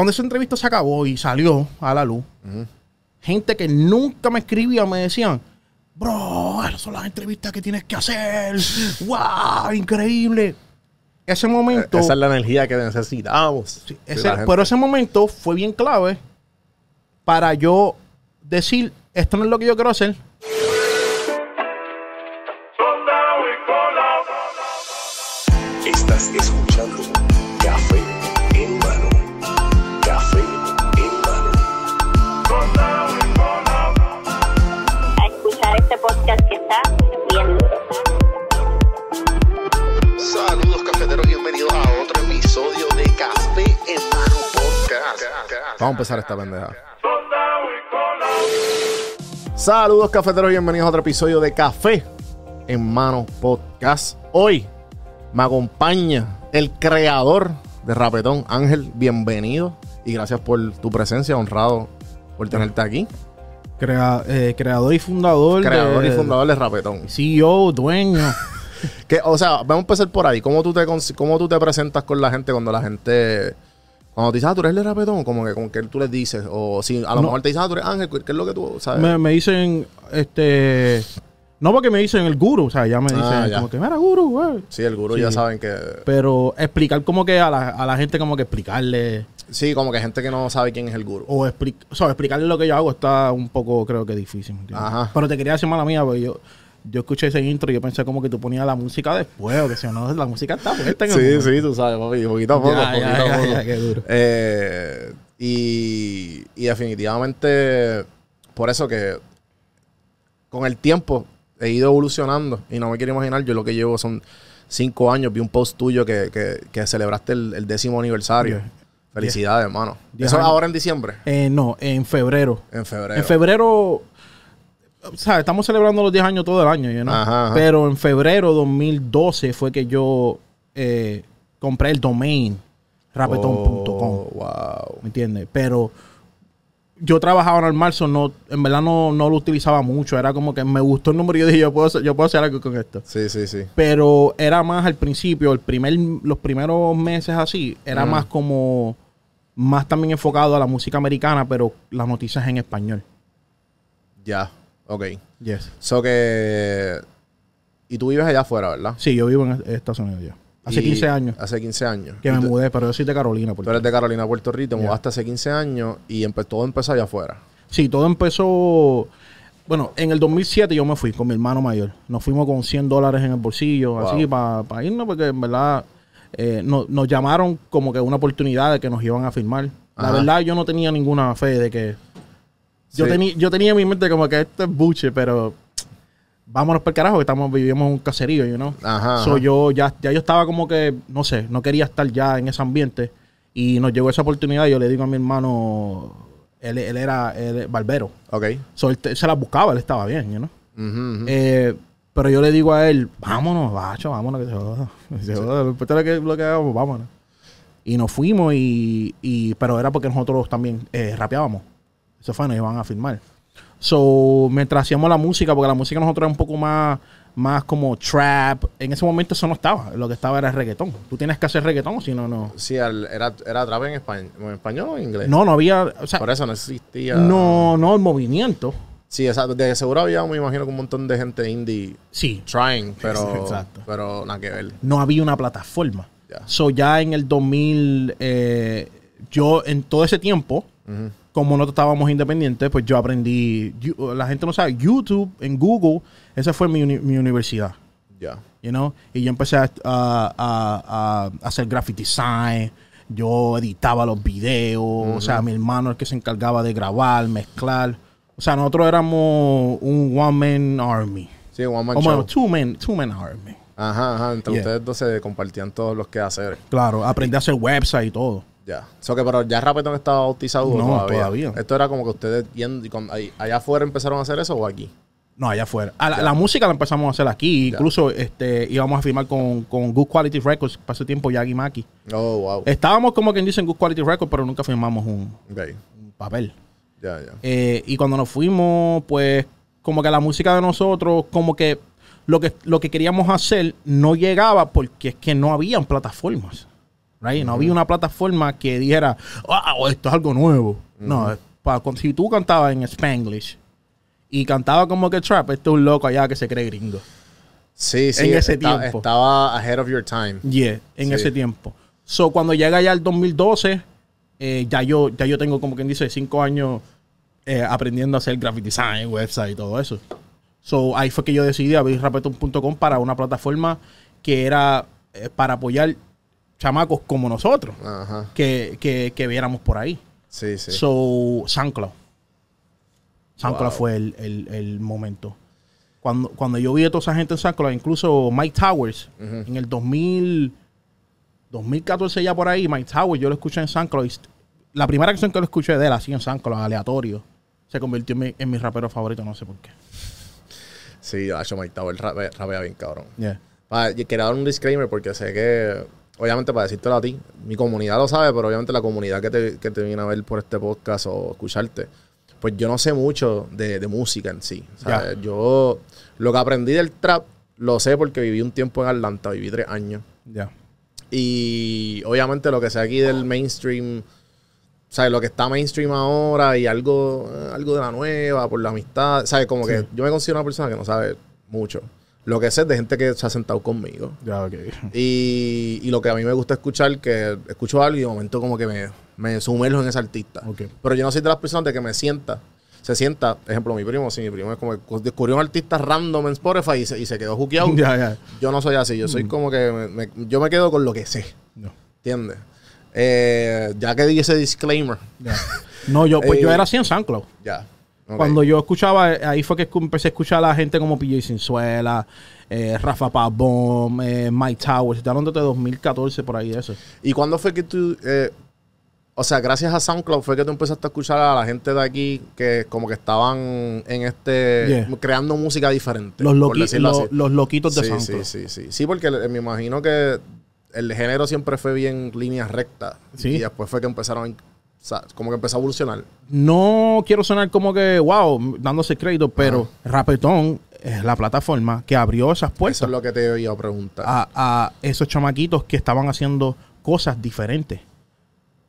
cuando esa entrevista se acabó y salió a la luz, gente que nunca me escribía me decían, bro, esas son las entrevistas que tienes que hacer. ¡Wow! Increíble. Ese momento. Esa es la energía que necesitamos. Sí, ese- pero ese momento fue bien clave para yo decir, esto no es lo que yo quiero hacer. Vamos a empezar esta pendeja. Saludos cafeteros, bienvenidos a otro episodio de Café en Mano Podcast. Hoy me acompaña el creador de Rapetón, Ángel, bienvenido y gracias por tu presencia, honrado por tenerte aquí. Crea- eh, creador y fundador. Creador de- y fundador de Rapetón. CEO, dueño. Que, o sea, vamos a empezar por ahí. ¿Cómo tú te, cons- cómo tú te presentas con la gente cuando la gente... Cuando te dicen, ah, tú eres de Rapetón, como que con que tú les dices, o si a lo No. mejor te dicen, ah, tú eres Ángel, ¿qué es lo que tú sabes? me, me dicen, este. No porque me dicen el guru, o sea, ya me dicen Ah, ya. como que, mira, guru, güey. Sí, el gurú Sí. ya saben que... Pero explicar como que a la, a la gente, como que explicarle. Sí, como que gente que no sabe quién es el gurú. O, expli- o sea, explicarle lo que yo hago está un poco, creo que difícil. Ajá. Pero te quería decir mala mía, porque yo, yo escuché ese intro y yo pensé como que tú ponías la música después, o que si no, la música está puesta en el Sí, momento. sí, tú sabes, papi, poquito a poco, Ya, poquito ya, a poco. ya, qué duro. Eh, y, y definitivamente, por eso que con el tiempo he ido evolucionando y no me quiero imaginar, yo lo que llevo son cinco años, vi un post tuyo que, que, que celebraste el, el décimo aniversario. Felicidades, hermano. Eso es ahora en diciembre, Eh, no, en febrero. en febrero. En febrero, o sea, estamos celebrando los 10 años todo el año, you know? Ajá, ajá. Pero en febrero 2012 fue que yo eh, compré el domain rapeton.com. Oh, wow. ¿Me entiendes? Pero yo trabajaba normal, so no, en verdad no, no lo utilizaba mucho. Era como que me gustó el número y yo dije, yo puedo, hacer- yo puedo hacer algo con esto. Sí, sí, sí. Pero era más al principio, el primer, los primeros meses así, era más como, más también enfocado a la música americana, pero las noticias en español. Ya, ok. Yes. So que... Y tú vives allá afuera, ¿verdad? Sí, yo vivo en Estados Unidos ya. Hace Y- 15 años Hace 15 años. que me mudé, pero yo soy de Carolina. Puerto Tú eres de Carolina, Puerto Rico, te Ya. mudaste hace 15 años y empe- todo empezó allá afuera. Sí, todo empezó. Bueno, en el 2007 yo me fui con mi hermano mayor. Nos fuimos con 100 dólares en el bolsillo, Wow. así, para irnos, porque en verdad eh, no- nos llamaron como que una oportunidad de que nos iban a firmar. La verdad, yo no tenía ninguna fe de que. Yo, Sí. tenía, yo tenía en mi mente como que esto es buche, pero vámonos para el carajo, que estamos, vivimos en un caserío, you know? Ajá, So, ajá. yo ya, ya yo estaba como que, no sé, no quería estar ya en ese ambiente. Y nos llegó esa oportunidad. Y yo le digo a mi hermano, él, él era él barbero. Ok. So, él, él se la buscaba, él estaba bien, you know? Eh, pero yo le digo a él, vámonos, bacho, vámonos, que se joda. Se joda, lo importante es que lo que hagamos, vámonos. Y nos fuimos, y, y- pero era porque nosotros también eh, rapeábamos. Eso fue, nos iban a filmar. So, mientras hacíamos la música, porque la música nosotros era un poco más, más como trap, en ese momento eso no estaba. Lo que estaba era el reggaetón. Tú tienes que hacer reggaetón, si no, no. Sí, era, era trap en español, en español o en inglés. No, no había, o sea, Por eso no existía. no, no el movimiento. Sí, exacto. De seguro había, me imagino, que un montón de gente indie Sí, trying, pero, Exacto. pero nada que ver. no había una plataforma. Ya. So ya en el 2000, eh, yo en todo ese tiempo. Como nosotros estábamos independientes, pues yo aprendí, la gente no sabe, YouTube en Google, esa fue mi, uni- mi universidad, Ya. you know? Y yo empecé a, a- a- a hacer graphic design, yo editaba los videos, o sea, mi hermano el que se encargaba de grabar, mezclar. O sea, nosotros éramos un one-man army. Sí, One Man O bueno, Show. two-man two man army. Ajá, ajá. Entre Yeah. ustedes dos se compartían todos los quehaceres. Claro, aprendí a hacer website y todo. Ya. So que, pero ya Rapetón estaba bautizado No, todavía. todavía. Esto era como que ustedes yendo y con- ahí- allá afuera empezaron a hacer eso o aquí. No, allá afuera. A la, la música la empezamos a hacer aquí. Ya. Incluso este, íbamos a firmar con, con Good Quality Records. Ese tiempo, Yagi Maki. Oh, wow. Estábamos como quien dice en Good Quality Records, pero nunca firmamos un papel. Ya, ya. Eh, y cuando nos fuimos, pues, como que la música de nosotros, como que lo que, lo que queríamos hacer no llegaba porque es que no habían plataformas. Right? No había una plataforma que dijera, wow, esto es algo nuevo. No, es pa- con- si tú cantabas en Spanglish y cantaba como que trap, este es un loco allá que se cree gringo. Sí, sí. En ese tiempo. Estaba ahead of your time. Yeah, en Sí. ese tiempo. So, cuando llega ya el 2012, eh, ya, yo, ya yo tengo como quien dice cinco años eh, aprendiendo a hacer graphic design, website y todo eso. So, ahí fue que yo decidí abrir rapeton.com para una plataforma que era eh, para apoyar chamacos como nosotros, Ajá. que, que, que viéramos por ahí. Sí, sí. So, SoundCloud. SoundCloud Wow. fue el, el- el momento. Cuando, cuando yo vi a toda esa gente en SoundCloud, incluso Mike Towers, en el 2000, 2014 ya por ahí, Mike Towers, yo lo escuché en SoundCloud. y la primera canción que lo escuché de él, así en SoundCloud, aleatorio, se convirtió en mi, en mi rapero favorito, no sé por qué. Sí, Acho Mike Tower rapea, rapea bien, cabrón. Yeah. Quería dar un disclaimer porque sé que, obviamente, para decírtelo a ti, mi comunidad lo sabe, pero obviamente la comunidad que te, que te viene a ver por este podcast o escucharte, pues yo no sé mucho de, de música en sí. ¿sabes? Yo lo que aprendí del trap lo sé porque viví un tiempo en Atlanta, viví tres años. Ya. Y obviamente lo que sé aquí del mainstream, ¿sabes? Lo que está mainstream ahora y algo, eh, algo de la nueva, por la amistad, ¿sabes? Como que yo me considero una persona que no sabe mucho. Lo que sé es de gente que se ha sentado conmigo. Ya. Y, y lo que a mí me gusta escuchar, que escucho algo y de momento como que me, me sumerjo en ese artista. Pero yo no soy de las personas de que me sienta. Se sienta, ejemplo, mi primo, si mi primo es como que descubrió un artista random en Spotify y se, y se quedó juqueado. Yo no soy así, yo soy como que me- me- yo me quedo con lo que sé, No. ¿entiendes? Eh, ya que di ese disclaimer. No, yo, pues Eh, yo era así en SoundCloud. ya. Cuando yo escuchaba, eh, ahí fue que empecé a escuchar a la gente como PJ Sinzuela, eh, Rafa Pavón, eh, Mike Towers. Estoy hablando de 2014 por ahí, eso. ¿Y cuándo fue que tú, eh, o sea, gracias a SoundCloud fue que tú empezaste a escuchar a la gente de aquí que como que estaban en este, Yeah. creando música diferente? Los, loqui- lo- loquitos de sí, SoundCloud. sí, sí, sí. Sí, porque me imagino que el género siempre fue bien línea recta. Sí. Y después fue que empezaron, o sea, como que empezó a evolucionar. No quiero sonar como que, wow, dándose crédito, pero Rapetón es la plataforma que abrió esas Eso puertas es lo que te iba a preguntar. a, a esos chamaquitos que estaban haciendo cosas diferentes.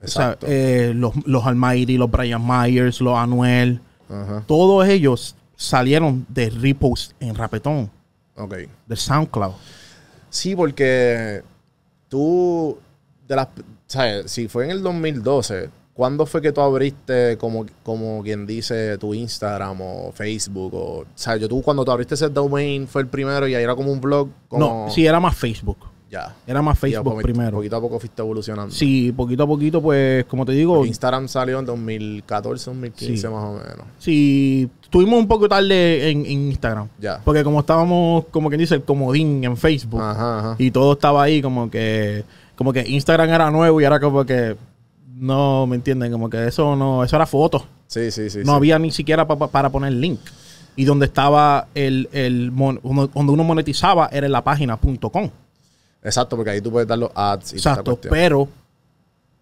O sea, Exacto. eh, los, los Almighty, los Brian Myers, los Anuel, Ajá. todos ellos salieron de repost en Rapetón, Ok. de SoundCloud. Sí, porque tú, de las, ¿sabes? Si fue en el 2012, ¿cuándo fue que tú abriste, como, como quien dice, tu Instagram o Facebook? O, ¿sabes? Yo tú cuando tú abriste ese domain fue el primero y ahí era como un blog. Como, No, sí, era más Facebook. Ya. Era más Facebook primero. Poquito a poco fuiste evolucionando. Sí, poquito a poquito, pues, como te digo, Porque Instagram salió en 2014, 2015 Sí. más o menos. sí, estuvimos un poco tarde en, en Instagram. Ya. Porque como estábamos, como quien dice, el comodín en Facebook. Ajá, ajá. Y todo estaba ahí como que, como que Instagram era nuevo y ahora como que, no, ¿me entienden? Como que eso no, eso era fotos. Sí, sí, sí. no sí. había ni siquiera pa- pa- para poner link. Y donde estaba el, el donde uno monetizaba era en la página .com. Exacto, porque ahí tú puedes dar los ads y Exacto, pero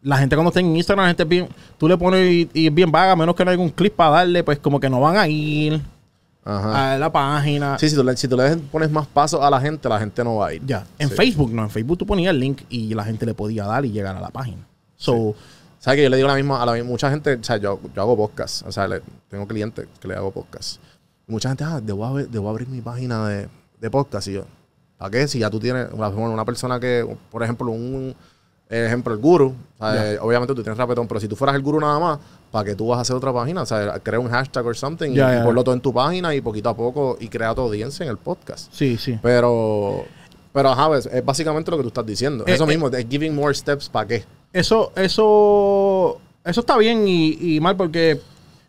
la gente cuando está en Instagram, la gente es bien, tú le pones y, y es bien vaga, a menos que no haya un clip para darle, pues como que no van a ir Ajá. a la página. Sí, si tú, le, si tú le pones más pasos a la gente, la gente no va a ir. Ya, en Sí. Facebook no, en Facebook tú ponías el link y la gente le podía dar y llegar a la página. So, ¿Sabes que yo le digo la misma a la misma, mucha gente, o sea, yo, yo hago podcast, o sea, le- tengo clientes que le hago podcast. Y mucha gente, ah, debo, abrir- debo abrir mi página de, de podcast. Y yo, ¿para qué? Si ya tú tienes una, bueno, una persona que, por ejemplo, un ejemplo, el guru, eh, obviamente tú tienes rapetón, pero si tú fueras el guru nada más, ¿para qué tú vas a hacer otra página? O sea, crea un hashtag o something y, ponlo todo en tu página y poquito a poco y crea tu audiencia en el podcast. sí, sí. Pero, pero ajá, es, es básicamente lo que tú estás diciendo. Eh, Eso eh. mismo, es giving more steps, ¿para qué? Eso, eso, eso está bien y, y mal porque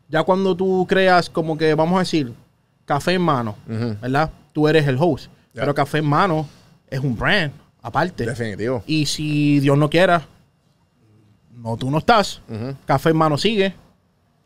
ya cuando tú creas como que, vamos a decir, café en mano. ¿verdad? Tú eres el host. Pero café en mano es un brand aparte. Definitivo. Y si Dios no quiera, no, tú no estás. Café en mano sigue.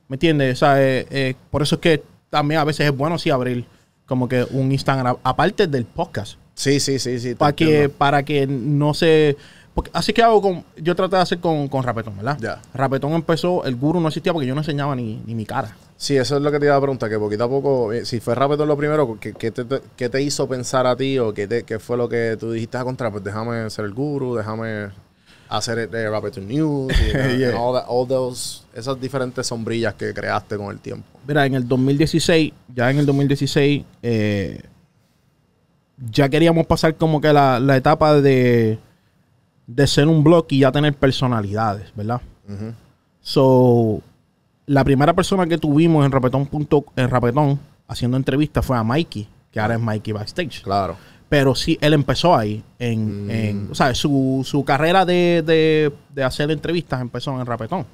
¿Me entiendes? O sea, eh, eh, por eso es que también a veces es bueno sí abrir como que un Instagram aparte del podcast. Sí, sí, sí, sí. Para que, para que no se. Porque así que hago con. Yo traté de hacer con, con Rapetón, ¿verdad? Ya. Rapetón empezó, el guru no existía porque yo no enseñaba ni, ni mi cara. Sí, eso es lo que te iba a preguntar, que poquito a poco, eh, si fue rápido lo primero, ¿qué, qué te, qué te hizo pensar a ti o qué, te- qué fue lo que tú dijiste a contra? Pues déjame ser el guru, déjame hacer eh, Rapid News y Yeah. and all, that- all those, esas diferentes sombrillas que creaste con el tiempo. Mira, en el 2016, ya en el 2016, eh, ya queríamos pasar como que la, la etapa de, de ser un blog y ya tener personalidades, ¿verdad? So, la primera persona que tuvimos en Rapetón, punto- en Rapetón haciendo entrevistas fue a Mikey, que ahora es Mikey Backstage. Claro. Pero sí, él empezó ahí. En, Mm. en- o sea, su, su carrera de, de- de hacer entrevistas empezó en Rapetón.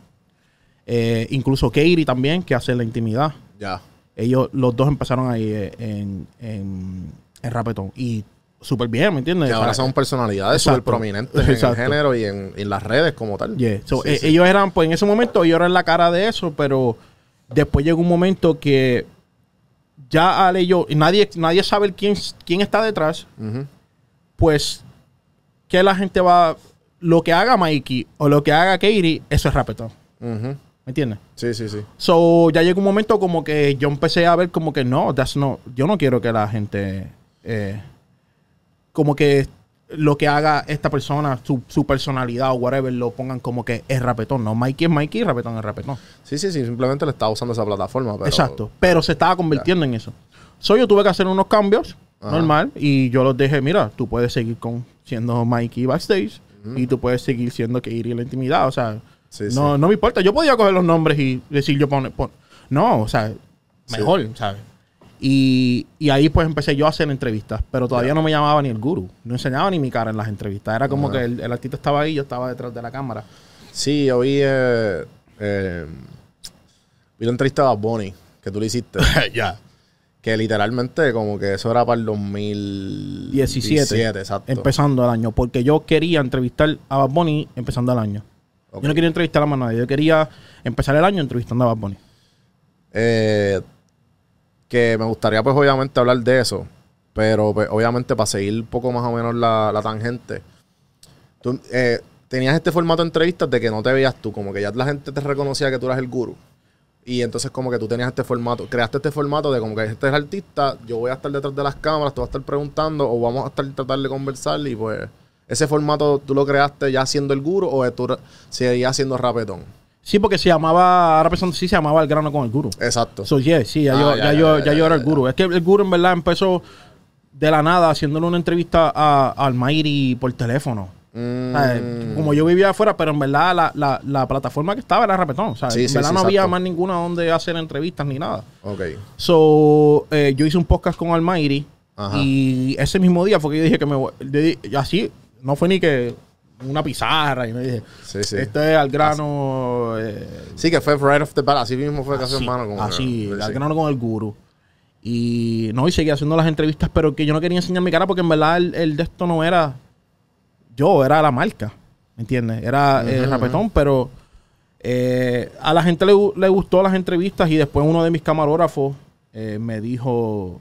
Eh, incluso Katie también, que hace la intimidad. Ya. Ellos, los dos empezaron ahí eh, en, en, en Rapetón. Y súper bien, ¿me entiendes? Que ahora son personalidades súper prominentes en el género y en, en las redes como tal. Yeah. So, Sí, eh, sí. Ellos eran, pues en ese momento, ellos eran la cara de eso, pero después llegó un momento que ya al ellos, y nadie, nadie sabe quién, quién está detrás, pues que la gente va, lo que haga Mikey o lo que haga Katie, eso es rapetón. ¿Me entiendes? Sí, sí, sí. So, ya llegó un momento como que yo empecé a ver como que no, that's no, yo no quiero que la gente, eh, como que lo que haga esta persona, su, su personalidad o whatever, lo pongan como que es rapetón. No, Mikey es Mikey, rapetón es rapetón. Sí, sí, sí. Simplemente le estaba usando esa plataforma. Pero, Exacto. Pero se estaba convirtiendo en eso. So, yo tuve que hacer unos cambios, Ajá. normal, y yo los dejé, mira, tú puedes seguir con siendo Mikey backstage y tú puedes seguir siendo Katie en la intimidad. O sea, Sí, no, sí. no me importa. Yo podía coger los nombres y decir yo pone, pon- No, o sea, mejor, ¿sabes? Y, y ahí pues empecé yo a hacer entrevistas, pero todavía no me llamaba ni el guru. No enseñaba ni mi cara en las entrevistas. Era como Ajá. que el, el artista estaba ahí, yo estaba detrás de la cámara. Sí, yo vi, eh, eh, vi la entrevista Bad Bunny que tú le hiciste. ya. que literalmente como que eso era para el 2017. 17. exacto. Empezando el año. Porque yo quería entrevistar a Bad Bunny empezando el año. Yo no quería entrevistar a más nadie. Yo quería empezar el año entrevistando a Bad Bunny. Eh, que me gustaría pues obviamente hablar de eso, pero pues, obviamente para seguir un poco más o menos la, la tangente, tú eh, tenías este formato de entrevistas de que no te veías tú, como que ya la gente te reconocía que tú eras el guru. Y entonces como que tú tenías este formato, creaste este formato de como que este es artista, yo voy a estar detrás de las cámaras, tú vas a estar preguntando o vamos a estar tratar de conversar y pues ese formato tú lo creaste ya siendo el guru o tú seguías siendo rapetón. Sí, porque se llamaba, ahora pensando, sí se llamaba El Grano con el Guru. Exacto. So, yeah, sí, ya, Ah, yo, ya, yo, ya, yo era el Guru. Es que el Guru en verdad empezó de la nada haciéndole una entrevista a, Mayri por teléfono. Mm. Como yo vivía afuera, pero en verdad la, la, la plataforma que estaba era Rapetón. O sea, Sí, en sí, verdad sí, no había más ninguna donde hacer entrevistas ni nada. Ok. So, eh, yo hice un podcast con Almighty Ajá. y ese mismo día fue que yo dije que me voy. así, no fue ni que una pizarra y no dije, Sí, sí. este es al grano. eh, Sí, que fue right off the bat. Así mismo fue casi hermano. Como así, que- al grano con el guru. Y no, y seguí haciendo las entrevistas, pero que yo no quería enseñar mi cara porque en verdad el, el de esto no era yo, era la marca. ¿Me entiendes? Era Ujú, rapetón, pero eh, a la gente le, le gustó las entrevistas y después uno de mis camarógrafos eh, me dijo,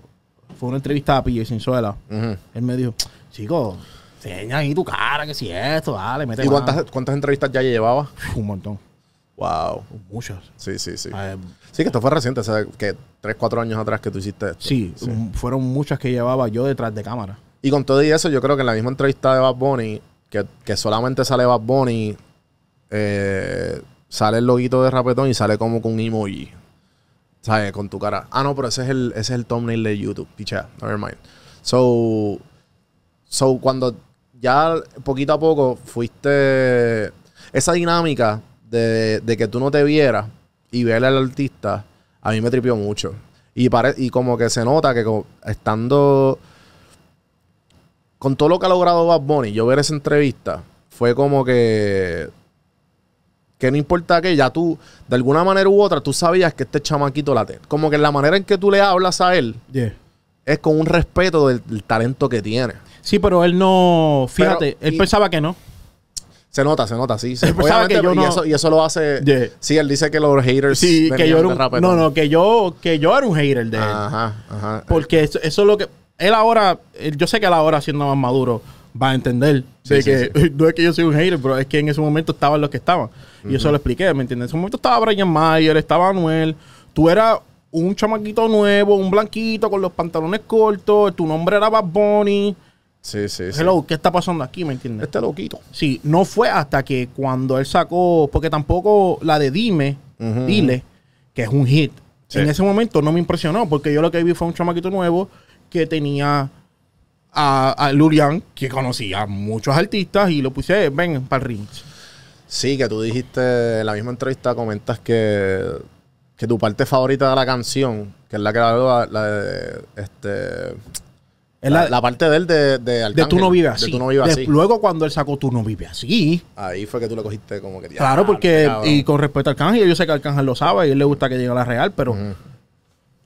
fue una entrevista a PJ Sinzuela. Él me dijo, chico, enseña ahí tu cara, que si esto, dale, mete ¿Y mano". cuántas, cuántas entrevistas ya llevaba? Un montón. Wow. Muchas. Sí, sí, sí. Eh, Sí, que esto fue reciente, o sea, que 3, 4 años atrás que tú hiciste esto. sí, fueron muchas que llevaba yo detrás de cámara. Y con todo y eso, yo creo que en la misma entrevista de Bad Bunny, que, que solamente sale Bad Bunny, eh, sale el loguito de Rapetón y sale como con un emoji. ¿Sabes? Con tu cara. Ah, no, pero ese es el, ese es el thumbnail de YouTube. Picha, never mind. So, so, cuando ya poquito a poco fuiste. Esa dinámica de, de que tú no te vieras y ver al artista, a mí me tripió mucho. Y, pare- y como que se nota que como estando con todo lo que ha logrado Bad Bunny, yo ver esa entrevista fue como que. Que no importa que ya tú, de alguna manera u otra, tú sabías que este chamaquito la tiene. Como que la manera en que tú le hablas a él Yeah. es con un respeto del, del talento que tiene. Sí, pero él no. Fíjate, Pero, él y- pensaba que no. Se nota, se nota, sí. pensaba que yo y, eso, y eso lo hace. Yeah. Sí, él dice que los haters. Sí, que yo era un. No, no, que yo, que yo era un hater de él. Ajá, ajá. Porque eso, eso es lo que. Él ahora. yo sé que él ahora, siendo más maduro, va a entender. de Sí, que sí, no es que yo soy un hater, pero es que en ese momento estaban los que estaban. Y eso lo expliqué, ¿me entiendes? En ese momento estaba Brian Mayer, estaba Anuel. Tú eras un chamaquito nuevo, un blanquito con los pantalones cortos. Tu nombre era Bad Bunny. Sí, sí, sí. Hello, ¿qué está pasando aquí? ¿Me entiendes? Este loquito. Sí, no fue hasta que cuando él sacó, porque tampoco la de Dime, Dile, que es un hit, Sí. en ese momento no me impresionó, porque yo lo que vi fue un chamaquito nuevo que tenía a, a Lulian, que conocía a muchos artistas, y lo puse, ven, para el ring. Sí, que tú dijiste en la misma entrevista, comentas que, que tu parte favorita de la canción, que es la que la, la de este Es la, la- la parte de él de, de de Tú no vives así. De tú no vives así. Luego cuando él sacó Tú no vives así, Ahí fue que tú le cogiste como que claro, "Diablo, porque, cabrón". y con respecto a Arcángel, yo sé que Arcángel lo sabe y a él le gusta que llegue a la real, pero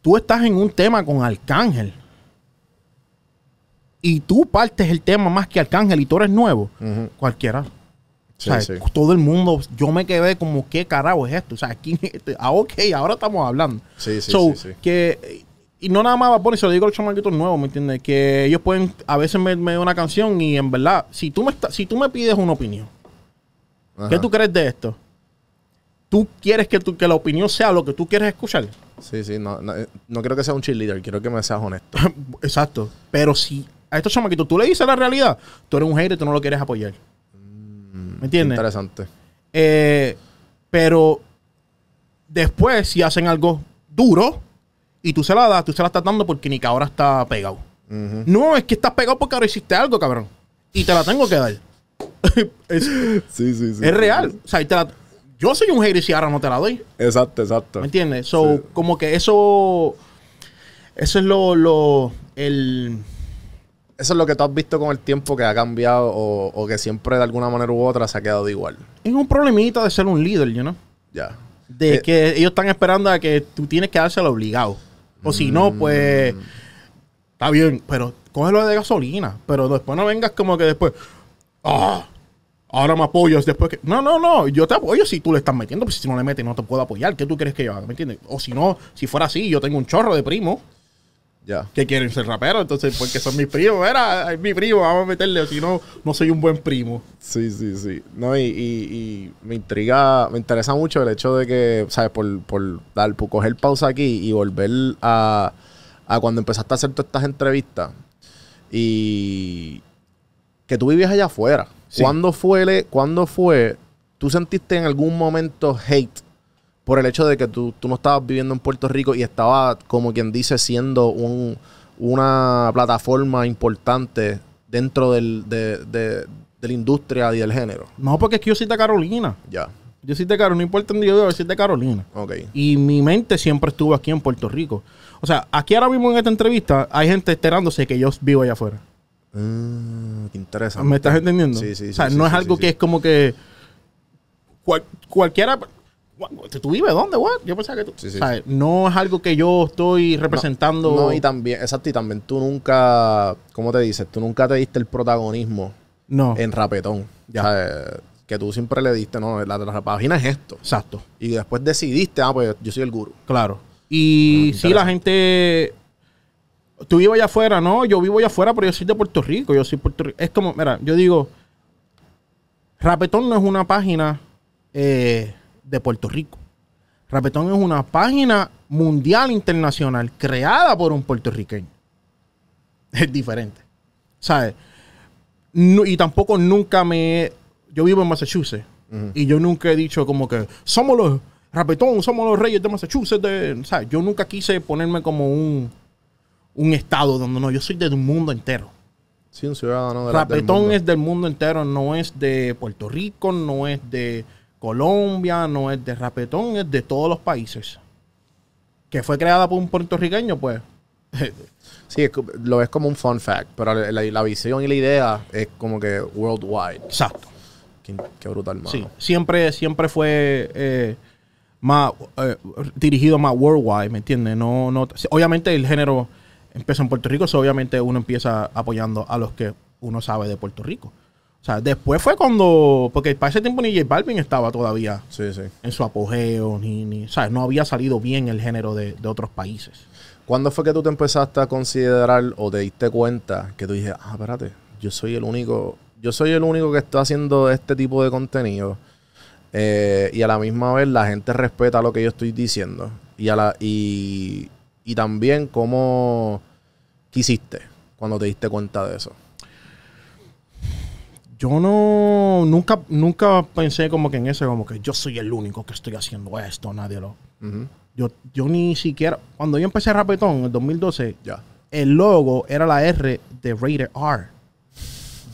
tú estás en un tema con Arcángel. Y tú partes el tema más que Arcángel y tú eres nuevo. Cualquiera. Sí, o sea, sí. todo el mundo, yo me quedé como, ¿qué carajo es esto? O sea, ¿quién es este? Ah, ok, ahora estamos hablando. Sí, sí, So, sí, sí. que, y no nada más a poner, se lo digo a los chamaquitos nuevos, ¿me entiendes? Que ellos pueden, a veces me, me una canción y en verdad, si tú me, está- si tú me pides una opinión, ¿qué tú crees de esto? ¿Tú quieres que, tu, que la opinión sea lo que tú quieres escuchar? Sí, sí, no, no, eh, no quiero que sea un cheerleader, quiero que me seas honesto. Exacto. Pero si a estos chamaquitos tú le dices la realidad, tú eres un hater y tú no lo quieres apoyar. ¿Me entiendes? Interesante. Eh, pero después, si hacen algo duro y tú se la das, tú se la estás dando porque ni que ahora está pegado. No, es que estás pegado porque ahora hiciste algo, cabrón. Y te la tengo que dar. es, Sí, sí, sí. es real. O sea, y te la- yo soy un hater si ahora no te la doy. Exacto, exacto. ¿Me entiendes? So, Sí. como que eso. Eso es lo. lo el, Eso es lo que tú has visto con el tiempo que ha cambiado o, o que siempre de alguna manera u otra se ha quedado igual. es un problemita de ser un líder, you know? Ya. De Eh, que ellos están esperando a que tú tienes que dárselo obligado. O si no, pues. Está bien, pero cógelo de gasolina. Pero después no vengas como que después. Ah, ahora me apoyas después que. No, no, no. Yo te apoyo si tú le estás metiendo. Pues si no le metes, no te puedo apoyar. ¿Qué tú crees que yo haga? ¿Me entiendes? O si no, si fuera así, yo tengo un chorro de primos Ya. que quieren ser raperos. Entonces, porque son mis primos. Era, es mi primo, vamos a meterle. O si no, no soy un buen primo. Sí, sí, sí. No, y, y- y me intriga, me interesa mucho el hecho de que, ¿sabes? Por, por dar, por coger pausa aquí y volver a, a cuando empezaste a hacer todas estas entrevistas y que tú vivías allá afuera. Sí. ¿Cuándo fue, le- ¿Cuándo fue, tú sentiste en algún momento hate por el hecho de que tú, tú no estabas viviendo en Puerto Rico y estaba, como quien dice, siendo un, una plataforma importante dentro del, de, de- de la industria y del género? No, porque es que yo soy de Carolina. Ya. Yo soy de Carolina. No importa donde yo vivo, yo soy de Carolina. Ok. Y mi mente siempre estuvo aquí en Puerto Rico. O sea, aquí ahora mismo en esta entrevista hay gente enterándose que yo vivo allá afuera. Mm, qué interesante. ¿Me estás entendiendo? Sí, sí, O sea, sí, no sí, es sí, algo sí, que sí. es como que cual- cualquiera... ¿Tú vives dónde, what? Yo pensaba que tú... Sí, sí, no es algo que yo estoy representando... No, y también, exacto, y también tú nunca, ¿cómo te dices? Tú nunca te diste el protagonismo No, en rapetón. Ya. Que tú siempre le diste, no, la, la página es esto. exacto. Y después decidiste, ah, pues yo soy el gurú. Claro. Y Mm, sí, la gente. Tú vives allá afuera, ¿no? Yo vivo allá afuera, pero yo soy de Puerto Rico. Yo soy Puerto Rico. Es como, mira, yo digo. Rapetón no es una página eh, de Puerto Rico. Rapetón es una página mundial internacional creada por un puertorriqueño. Es diferente. ¿Sabes? No- y tampoco nunca me. Yo vivo en Massachusetts. Y yo nunca he dicho como que somos los rapetón, somos los reyes de Massachusetts. De, sea, yo nunca quise ponerme como un, un estado donde no, yo soy del mundo entero. Sí, un ciudadano de la- del Rapetón mundo. es del mundo entero, no es de Puerto Rico, no es de Colombia, no es de Rapetón, es de todos los países. Que fue creada por un puertorriqueño, pues. Sí, es lo ves como un fun fact, pero la, visión y la idea es como que worldwide. Exacto. Qué, qué brutal, mano. Sí, siempre, siempre fue eh, más eh, dirigido más worldwide, ¿me entiendes? No, no, obviamente el género empezó en Puerto Rico, so obviamente uno empieza apoyando a los que uno sabe de Puerto Rico. O sea, después fue cuando, porque para ese tiempo ni J Balvin estaba todavía Sí, sí. en su apogeo, ni, ni, ¿sabes? No había salido bien el género de, de otros países. ¿Cuándo fue que tú te empezaste a considerar o te diste cuenta que tú dijiste, ah, espérate, yo soy el único, yo soy el único que está haciendo este tipo de contenido eh, y a la misma vez la gente respeta lo que yo estoy diciendo y a la y, y también cómo quisiste cuando te diste cuenta de eso? Yo no, nunca, nunca pensé como que en eso, como que yo soy el único que estoy haciendo esto, nadie lo. Ujú. Yo, yo ni siquiera, cuando yo empecé Rapetón en el 2012, Ya. el logo era la R de Rated R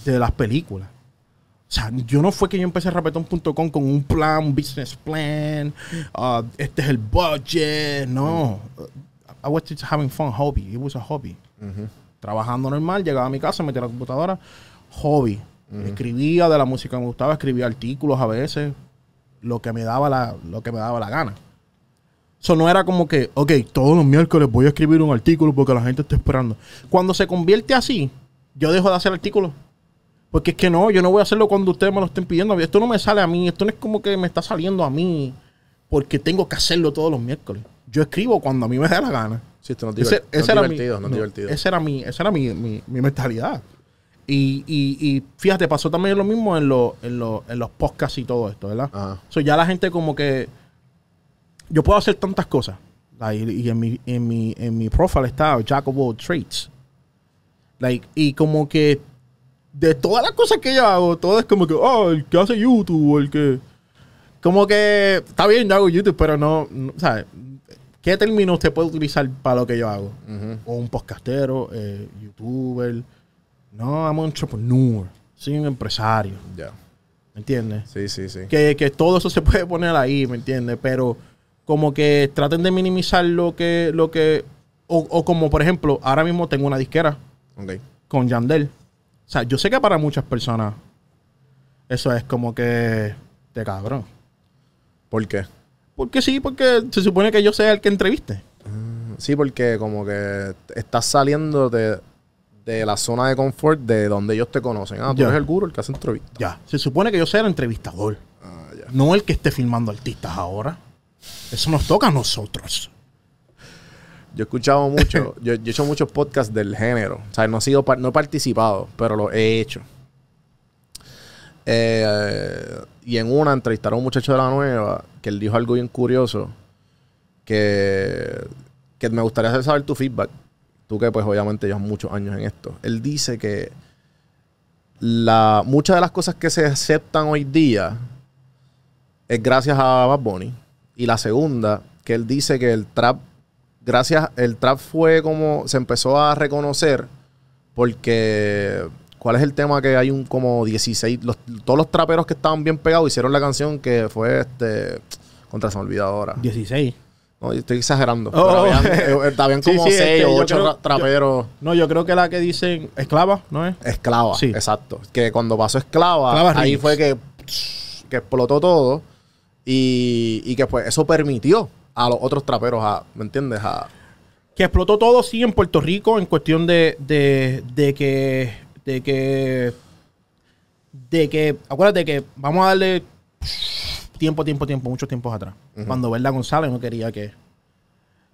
de las películas. O sea, yo no fue que yo empecé rapetón.com con un plan, un business plan, uh, este es el budget, no. I was just having fun, hobby. It was a hobby. Trabajando normal, llegaba a mi casa, metía la computadora, hobby. Escribía de la música que me gustaba, escribía artículos a veces, lo que me daba la, lo que me daba la gana. Eso no era como que, ok, todos los miércoles voy a escribir un artículo porque la gente está esperando. Cuando se convierte así, yo dejo de hacer artículos. Porque es que no, yo no voy a hacerlo cuando ustedes me lo estén pidiendo. Esto no me sale a mí, esto no es como que me está saliendo a mí porque tengo que hacerlo todos los miércoles. Yo escribo cuando a mí me da la gana. Sí, esto no es, Ese- divert- no es ese era mi- divertido, no es no, divertido. Esa era mi, esa era mi, mi- mi mentalidad. Y, y- y fíjate, pasó también lo mismo en, lo- en, lo- en los podcasts y todo esto, ¿verdad? Ajá. So, ya la gente como que... Yo puedo hacer tantas cosas. Like, y en mi, en, mi, en mi profile está Jack of all trades. Like, y como que de todas las cosas que yo hago, todo es como que, oh, el que hace YouTube, el que... Como que está bien, yo hago YouTube, pero no, no ¿sabes? ¿Qué término usted puede utilizar para lo que yo hago? O un podcastero, eh, youtuber. No, I'm an entrepreneur. Soy un empresario. Ya. ¿Me entiendes? Sí, sí, sí. Que, que todo eso se puede poner ahí, ¿me entiendes? Pero como que traten de minimizar lo que... Lo que o, o como, por ejemplo, ahora mismo tengo una disquera Ok. con Yandel. O sea, yo sé que para muchas personas eso es como que de cabrón. ¿Por qué? Porque sí, porque se supone que yo sea el que entreviste. Sí, porque como que estás saliendo de, de la zona de confort de donde ellos te conocen. Ah, tú Ya. eres el guru, el que hace entrevistas. Ya. Se supone que yo sea el entrevistador. Ah, ya. No el que esté filmando artistas ahora. Eso nos toca a nosotros. Yo he escuchado mucho, yo, yo he hecho muchos podcasts del género. O sea, no he, sido, no he participado, pero lo he hecho. Eh, y en una entrevistaron a un muchacho de la nueva que él dijo algo bien curioso que, que me gustaría hacer saber tu feedback. Tú que pues obviamente llevas muchos años en esto. Él dice que la, muchas de las cosas que se aceptan hoy día es gracias a Bad Bunny. Y la segunda, que él dice que el trap, gracias, el trap fue como, se empezó a reconocer porque, ¿cuál es el tema? Que hay un como 16, los- todos los traperos que estaban bien pegados hicieron la canción que fue este, contra se me olvida ahora. 16. No, estoy exagerando. Oh. pero habían, como sí, 6 este, o yo 8 creo- traperos No, yo creo que la que dicen esclava, ¿no es? esclava. Sí. Exacto. Que cuando pasó esclava, Esclava ahí fue que, que explotó todo. Y, y que pues eso permitió a los otros traperos a, ¿me entiendes? A, Que explotó todo, sí, en Puerto Rico, en cuestión de, de, de que. De que. De que. Acuérdate que vamos a darle tiempo, tiempo, tiempo, muchos tiempos atrás. Cuando Verda González no quería que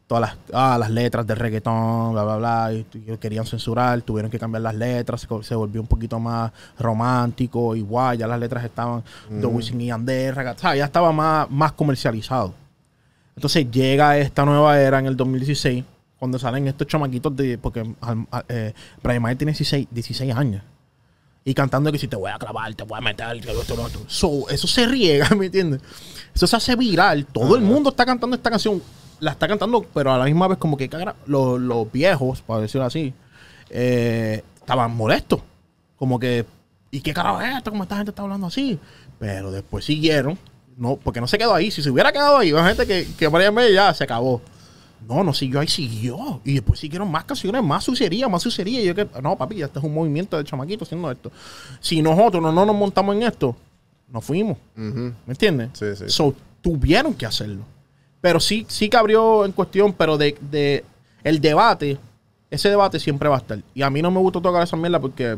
todas las, ah, las letras del reggaetón, bla, bla, bla, y, y querían censurar, tuvieron que cambiar las letras, se, volvió un poquito más romántico, igual, ya las letras estaban de Wisin y Yandel, o sea, ya estaba más, más comercializado. Entonces llega esta nueva era en el 2016, cuando salen estos chamaquitos de. Porque eh, Brian Mayer tiene 16, 16 años. Y cantando que si te voy a clavar, te voy a meter, que esto, lo otro. So, eso se riega, ¿me entiendes? Eso se hace viral. Todo el mundo está cantando esta canción. La está cantando, pero a la misma vez, como que los, los viejos, para decirlo así, eh, estaban molestos. Como que, ¿y qué carajo es esto? ¿Cómo esta gente está hablando así? Pero después siguieron. No, porque no se quedó ahí. Si se hubiera quedado ahí, hay gente que, que Brian May ya se acabó. No, no siguió ahí, siguió. Y después siguieron más canciones, más sucería, más sucería. Y yo que, no, papi, este es un movimiento de chamaquitos haciendo esto. Si nosotros no, no nos montamos en esto, nos fuimos. ¿Me entiendes? Sí, sí. So, tuvieron que hacerlo. Pero sí, sí que abrió en cuestión, pero de, de el debate, ese debate siempre va a estar. Y a mí no me gusta tocar esa mierda porque,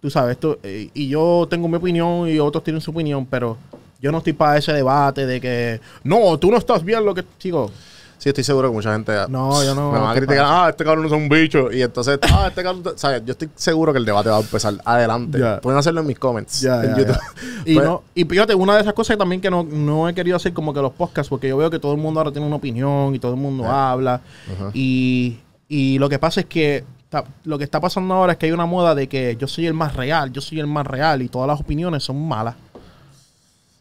tú sabes, esto, eh, y yo tengo mi opinión y otros tienen su opinión, pero yo no estoy para ese debate de que, no, tú no estás bien lo que, chico. Sí, estoy seguro que mucha gente No, yo no- me va a ¿qué criticar. Ah, este cabrón es un bicho. Y entonces, ah, este cabrón. o sea, yo estoy seguro que el debate va a empezar adelante. Pueden hacerlo en mis comments. En YouTube. Y, Pues, no, y fíjate, una de esas cosas también que no, no he querido hacer como que los podcasts, porque yo veo que todo el mundo ahora tiene una opinión y todo el mundo habla. Y, y lo que pasa es que lo que está pasando ahora es que hay una moda de que yo soy el más real, yo soy el más real y todas las opiniones son malas,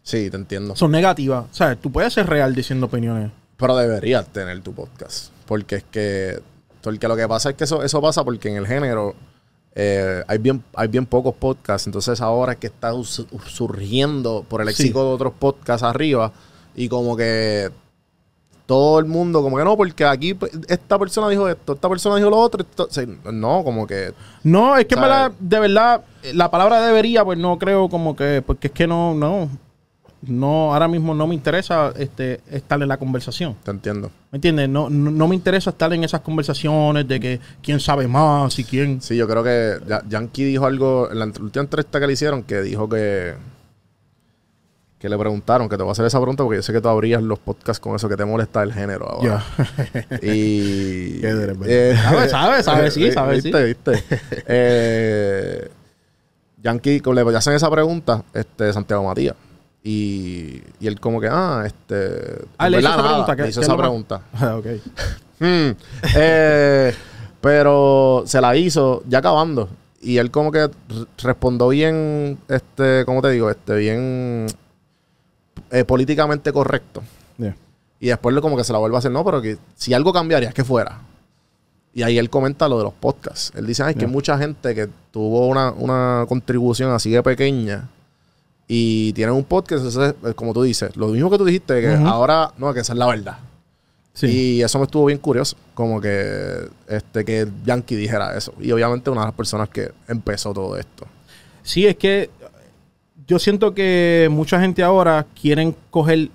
Sí, te entiendo. son negativas. O sea, tú puedes ser real diciendo opiniones. Pero deberías tener tu podcast. Porque es que. Porque lo que pasa es que eso, eso pasa porque en el género eh, hay, bien, hay bien pocos podcasts. Entonces ahora es que está surgiendo por el Sí. léxico de otros podcasts arriba. Y como que todo el mundo, como que no, porque aquí pues, esta persona dijo esto, esta persona dijo lo otro. esto- o sea, no, como que. No, es que ¿Sabes? verdad, de verdad, la palabra debería, pues no creo como que, porque es que no, no, no, ahora mismo no me interesa este, estar en la conversación. Te entiendo. ¿Me entiendes? No, no, no me interesa estar en esas conversaciones de que quién sabe más y quién. Sí, yo creo que Ya- Yankee dijo algo en la última entrevista que le hicieron que dijo que que le preguntaron, que te voy a hacer esa pregunta porque yo sé que tú abrías los podcasts con eso que te molesta el género ahora. Y Qué eh, Sabe, sabe, sabe, sí, sabe, ¿Viste, viste? Eh, Yankee, le hacen esa pregunta, este Santiago Matías. Y, y él como que, ah, este... Ah, le hizo esa pregunta, ¿qué- hizo es esa pregunta. Ah, ok. Hmm. Eh, pero se la hizo ya acabando. Y él como que respondió bien, este, ¿cómo te digo? Este, bien eh, políticamente correcto. Yeah. Y después le como que se la vuelve a hacer, no, pero que si algo cambiaría, que fuera. Y ahí él comenta lo de los podcasts. Él dice, ay, que hay mucha gente que tuvo una, una contribución así de pequeña y tienen un podcast, entonces, eh, como tú dices, lo mismo que tú dijiste, que ahora, no, que esa es la verdad. Sí. Y eso me estuvo bien curioso, como que este que Yankee dijera eso. Y obviamente una de las personas que empezó todo esto. Sí, es que yo siento que mucha gente ahora quieren coger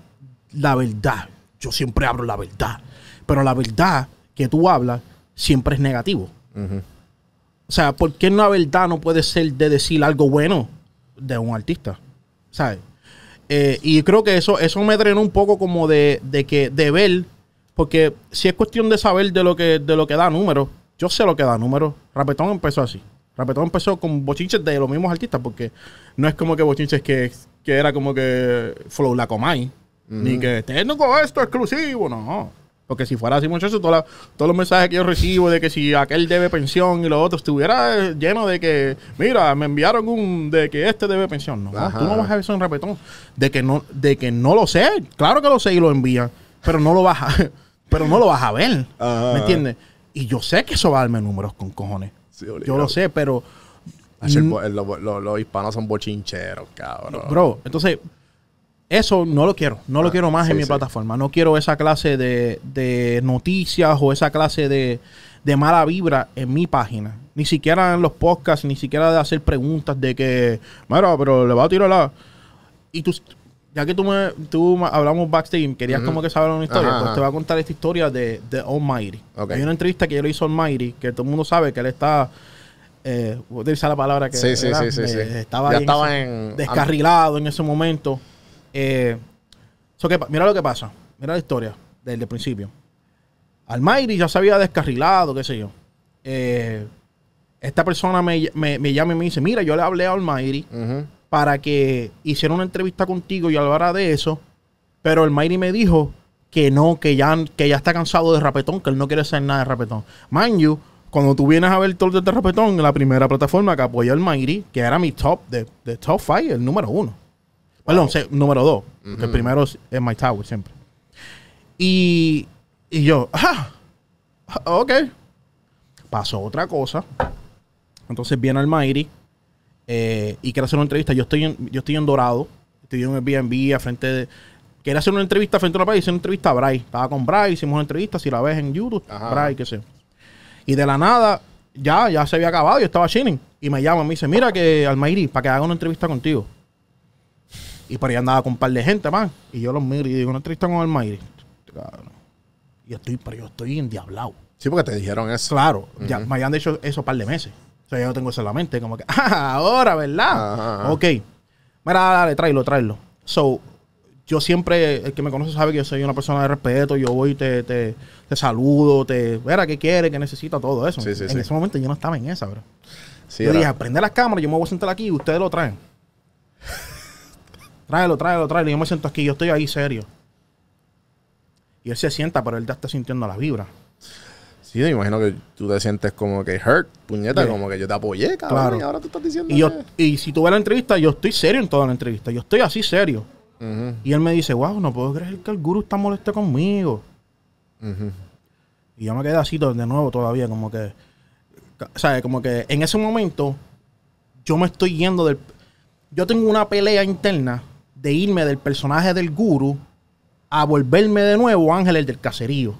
la verdad. Yo siempre hablo la verdad. Pero la verdad que tú hablas siempre es negativo. O sea, ¿por qué una verdad no puede ser de decir algo bueno de un artista? ¿Sabes? Eh, y creo que eso, eso me drenó un poco como de, de que, de ver, porque si es cuestión de saber de lo que, de lo que da números, yo sé lo que da números. Rapetón empezó así. Rapetón empezó con bochinches de los mismos artistas, porque no es como que bochinches que, que era como que Flow la Comay, ni que tengo esto exclusivo, no. Porque si fuera así, muchachos, todos los mensajes que yo recibo de que si aquel debe pensión y lo otro estuviera eh, lleno de que, mira, me enviaron un de que este debe pensión. No, Ajá. tú no vas a ver eso en rapetón. De que no, de que no lo sé. Claro que lo sé y lo envían, pero no lo vas a, pero no lo vas a ver. Ajá. ¿Me entiendes? Y yo sé que eso va a darme números con cojones. Yo lo sé, pero Hacho, el Mm. bo- el- lo- lo- los hispanos son bochincheros, cabrón. Bro, entonces, eso no lo quiero. No lo Ah, quiero más sí, en mi sí. plataforma. No quiero esa clase de, de noticias o esa clase de, de mala vibra en mi página. Ni siquiera en los podcasts, ni siquiera de hacer preguntas de que, mira, pero le va a tirar la... Y tú, ya que tú me, tú hablamos backstage, querías como que saber una historia, Ajá, pues ajá. te voy a contar esta historia de, de Almighty. Ok. Hay una entrevista que yo le hice a Almighty, que todo el mundo sabe que él está... Eh, voy a utilizar la palabra que Sí, sí, sí, sí, Eh, estaba Ya estaba ese- en- descarrilado en ese momento. Eh, so que mira lo que pasa. Mira la historia desde el principio. Almighty ya se había descarrilado, qué sé yo. Eh, esta persona me, me- me llama y me dice, mira, yo le hablé a Ujú. para que hiciera una entrevista contigo y hablara de eso. Pero Almighty me dijo que no, que ya, que ya está cansado de rapetón, que él no quiere hacer nada de rapetón. Mind you, cuando tú vienes a ver todo de rapetón, la primera plataforma que apoyó al Almighty, que era mi top, de, de top 5, el número uno. Perdón, número dos. porque el primero es, es My Tower siempre. Y, y yo, ah, ok. Pasó otra cosa. Entonces viene Almighty eh, y quiere hacer una entrevista. Yo estoy en, yo estoy en Dorado, estoy en Airbnb a frente de. Quiere hacer una entrevista frente a una país, hice una entrevista a Bray. Estaba con Bray, hicimos una entrevista, si la ves en YouTube, Ajá. Bray, qué sé. Y de la nada, ya, ya se había acabado, yo estaba chilling. Y me llama, me dice, mira que Almairi, para que haga una entrevista contigo. Y por ahí andaba con un par de gente, man. Y yo los miro y digo, una entrevista con Almairi. Cabrón. Y estoy, pero yo estoy endiablado. Sí, porque te dijeron eso. Claro, ya me habían dicho eso un par de meses. O sea, yo tengo eso en la mente, como que, ah, ahora, ¿verdad? Ajá, ajá. Ok. Mira, dale, tráelo, tráelo. So, yo siempre, el que me conoce sabe que yo soy una persona de respeto. Yo voy, te, te, te saludo, te, mira, ¿qué quiere? ¿Qué necesita? Todo eso. Sí, sí, en sí. ese momento yo no estaba en esa, bro. Sí, yo era- dije, prende las cámaras, yo me voy a sentar aquí y ustedes lo traen. Tráelo, tráelo, tráelo. Y yo me siento aquí, yo estoy ahí serio. Y él se sienta, pero él ya está sintiendo la vibra. Sí, me imagino que tú te sientes como que hurt, puñeta, como que yo te apoyé, cabrón, Claro. y ahora tú estás diciendo Y, yo, y si tú ves la entrevista, yo estoy serio en toda la entrevista. Yo estoy así serio. Y él me dice, wow, no puedo creer que el guru está molesto conmigo. Y yo me quedé así de nuevo todavía, como que, ¿sabes? Como que en ese momento yo me estoy yendo del... Yo tengo una pelea interna de irme del personaje del guru a volverme de nuevo Ángel el del caserío.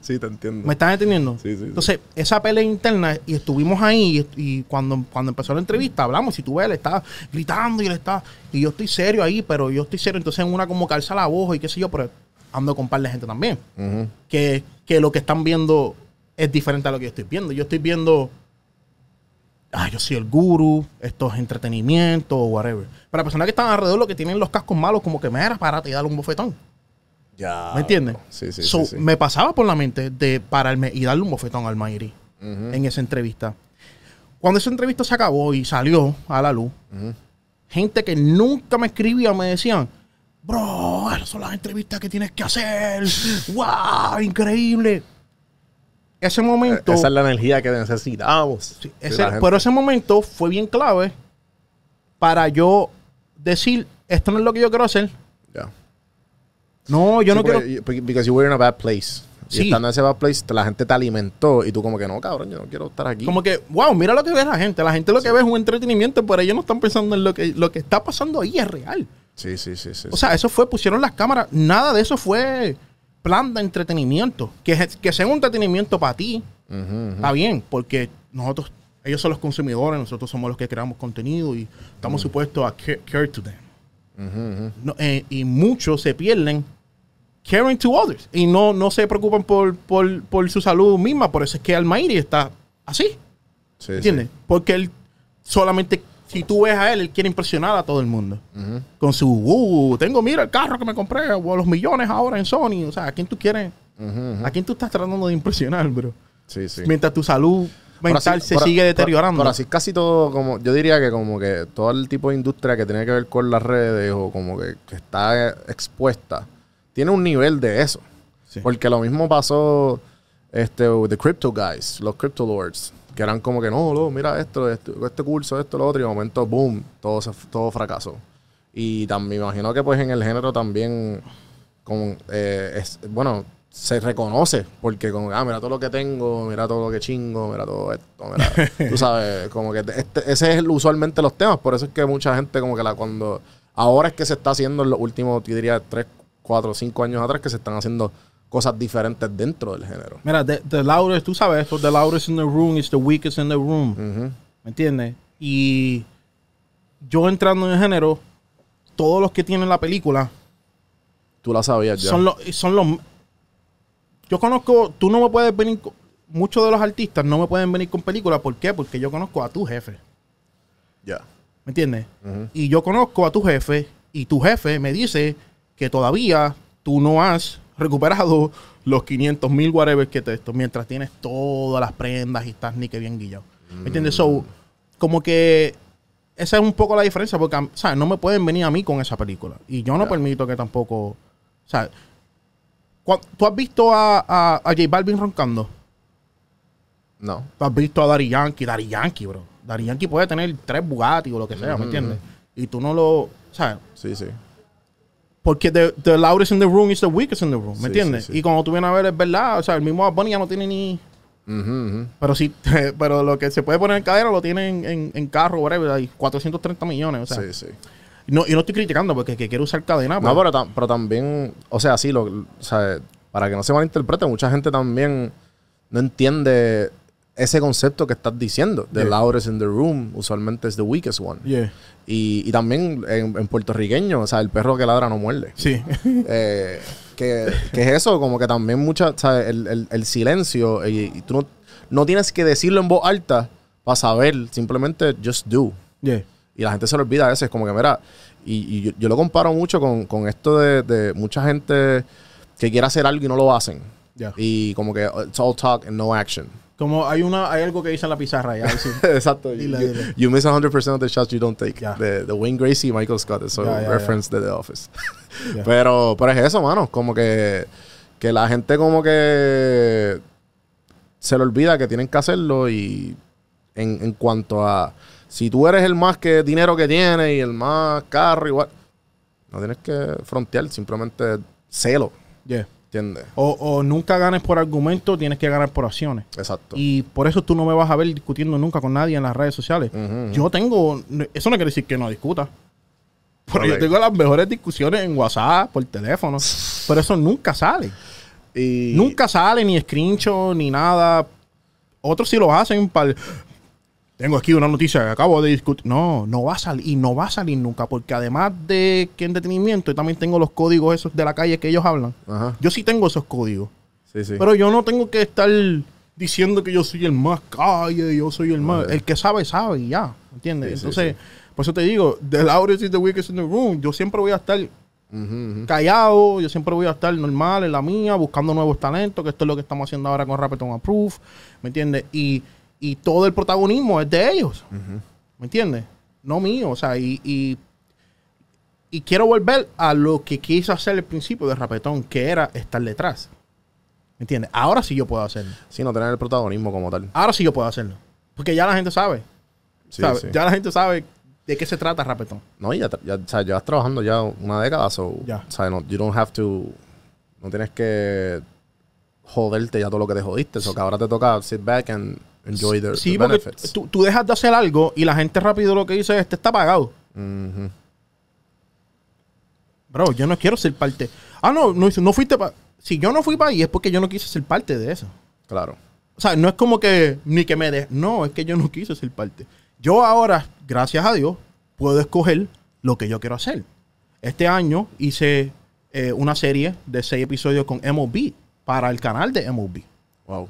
Sí, te entiendo. ¿Me estás entendiendo? Sí, sí, sí. Entonces, esa pelea interna, y estuvimos ahí, y, y cuando, cuando empezó la entrevista, hablamos, si tú ves, él está gritando y él está, y yo estoy serio ahí, pero yo estoy serio, entonces en una como calza la voz y qué sé yo, pero ando con par de gente también, que, que lo que están viendo es diferente a lo que yo estoy viendo. Yo estoy viendo, ah, yo soy el guru, esto es entretenimiento, o whatever. Pero las personas que están alrededor, lo que tienen los cascos malos, como que me era párate y dale un bofetón. Ya. ¿Me entiendes? Sí, sí, So, sí, sí. Me pasaba por la mente de pararme y darle un bofetón al Mayri en esa entrevista. Cuando esa entrevista se acabó y salió a la luz, gente que nunca me escribía me decían, bro, esas son las entrevistas que tienes que hacer. ¡Wow! Increíble. Ese momento, Esa es la energía que necesitamos. sí, ese- pero ese momento fue bien clave para yo decir, esto no es lo que yo quiero hacer. Ya. No, yo Sí, no quiero... porque- Because you were in a bad place. Y Sí. estando en ese bad place, la gente te alimentó y tú como que no, cabrón, yo no quiero estar aquí. Como que, wow, mira lo que ve la gente. La gente lo que ve es un entretenimiento, pero ellos no están pensando en lo que, lo que está pasando ahí es real. Sí, sí, sí, sí. O sea, eso fue, pusieron las cámaras, nada de eso fue plan de entretenimiento. Que, que sea un entretenimiento para ti, está bien, porque nosotros, ellos son los consumidores, nosotros somos los que creamos contenido y estamos supuestos a care, care to them. No, eh, y muchos se pierden caring to others y no, no se preocupan por, por, por su salud misma. Por eso es que Almairi está así. Sí, ¿Entiendes? Porque él solamente, si tú ves a él, él quiere impresionar a todo el mundo. Con su, uh, tengo, mira el carro que me compré, o los millones ahora en Sony. O sea, ¿a quién tú quieres? ¿A quién tú estás tratando de impresionar, bro? Sí, sí. Mientras tu salud mental así- se sigue deteriorando. Pero así casi todo, como yo diría que como que todo el tipo de industria que tiene que ver con las redes o como que, que está expuesta, tiene un nivel de eso. Sí. Porque lo mismo pasó este, with the crypto guys, los crypto lords, que eran como que no, no, mira esto, esto, este curso, esto, lo otro, y de momento, boom, todo, se, todo fracasó. Y también me imagino que pues en el género también, con, eh, es, bueno, se reconoce, porque como, ah, mira todo lo que tengo, mira todo lo que chingo, mira todo esto, mira, tú sabes, como que este- ese es usualmente los temas, por eso es que mucha gente como que la cuando, ahora es que se está haciendo en los últimos, yo diría, 3, 4, 5 años atrás, que se están haciendo cosas diferentes dentro del género. Mira, the, the loudest, tú sabes eso, the loudest in the room is the weakest in the room. ¿Me entiendes? Y yo entrando en el género, todos los que tienen la película Tú la sabías ya. son los, son los. Yo conozco, tú no me puedes venir, muchos de los artistas no me pueden venir con películas. ¿Por qué? Porque yo conozco a tu jefe. Ya. ¿Me entiendes? Y yo conozco a tu jefe y tu jefe me dice que todavía tú no has recuperado los 500 mil whatever que te esto, mientras tienes todas las prendas y estás ni que bien guillado. ¿Me entiendes? So, como que esa es un poco la diferencia, porque, sea, no me pueden venir a mí con esa película. Y yo no permito que tampoco, o sea, cua- ¿tú has visto a, a, a J Balvin roncando? No. Tú has visto a Dari Yankee, Dari Yankee, bro. Dari Yankee puede tener tres Bugatti o lo que sea, ¿me entiendes? Y tú no lo, sea, Sí, sí. Porque the, the loudest in the room is the weakest in the room, ¿me Sí, entiendes? sí, sí. Y cuando tú vienes a ver, es verdad, o sea, el mismo Bad Bunny ya no tiene ni... Pero sí, pero lo que se puede poner en cadera lo tiene en, en, en carro, whatever, hay 430 millones, o sea. Sí, sí. y No, y no estoy criticando porque que quiere usar cadena, No, pues, pero, tam- pero también, o sea, sí, lo, o sea, para que no se malinterprete, mucha gente también no entiende ese concepto que estás diciendo. The Yeah. loudest in the room usualmente es the weakest one. yeah, Y, y también en, en puertorriqueño, o sea, el perro que ladra no muerde. sí. Eh, que, que es eso, como que también mucha, ¿sabes? El, el- el silencio, y, y tú no, no tienes que decirlo en voz alta para saber, simplemente just do. yeah. Y la gente se lo olvida a veces, como que, mira, y, y yo, yo lo comparo mucho con, con esto de, de mucha gente que quiere hacer algo y no lo hacen. Y como que uh, it's all talk and no action. Como hay una, hay algo que dice en la pizarra sí. Exacto. Dile, you, dile. you miss 100% of the shots you don't take. Ya. De, de Wayne Gracie y Michael Scott. Eso Ya, ya, reference de The Office. Ya. pero, pero es eso, mano. Como que, que la gente como que se le olvida que tienen que hacerlo y en, en cuanto a si tú eres el más que dinero que tiene y el más carro igual, no tienes que frontear, simplemente celo, Yeah. ¿Entiendes? O, o nunca ganes por argumento, tienes que ganar por acciones. Exacto. Y por eso tú no me vas a ver discutiendo nunca con nadie en las redes sociales. Yo tengo. Eso no quiere decir que no discuta. Pero yo tengo las mejores discusiones en WhatsApp, por teléfono. Pero eso nunca sale. Y Nunca sale ni screenshot ni nada. Otros sí lo hacen para. Tengo aquí una noticia que acabo de discutir. No, no va a salir. Y no va a salir nunca. Porque además de que entretenimiento, yo también tengo los códigos esos de la calle que ellos hablan. Ajá. Yo sí tengo esos códigos. Sí, sí. Pero yo no tengo que estar diciendo que yo soy el más calle, yo soy el más. El que sabe, sabe y ya. ¿Entiendes? Sí, Entonces, por eso te digo, the loudest is the weakest in the room. Yo siempre voy a estar callado, yo siempre voy a estar normal en la mía, buscando nuevos talentos, que esto es lo que estamos haciendo ahora con Rapetón Approve. ¿Me entiendes? Y, y todo el protagonismo es de ellos. ¿Me entiendes? No mío. O sea, y, y, y quiero volver a lo que quise hacer al principio de Rapetón, que era estar detrás. ¿Me entiendes? Ahora sí yo puedo hacerlo. Sí, no tener el protagonismo como tal. Ahora sí yo puedo hacerlo. Porque ya la gente sabe. Sí, ¿sabe? sí. Ya la gente sabe de qué se trata Rapetón. No, y ya, ya, o sea, llevas trabajando ya una década, so, Ya. o sea, no, you don't have to, no tienes que joderte ya todo lo que te jodiste, so que ahora te toca sit back and enjoy the, Sí, porque tú, tú dejas de hacer algo y la gente rápido lo que dice es, este está pagado. Bro, yo no quiero ser parte. Ah, no, no, no fuiste para... Si yo no fui para ahí es porque yo no quise ser parte de eso. Claro. O sea, no es como que ni que me de... No, es que yo no quise ser parte. Yo ahora, gracias a Dios, puedo escoger lo que yo quiero hacer. Este año hice eh, una serie de seis episodios con MLB para el canal de MLB. Wow.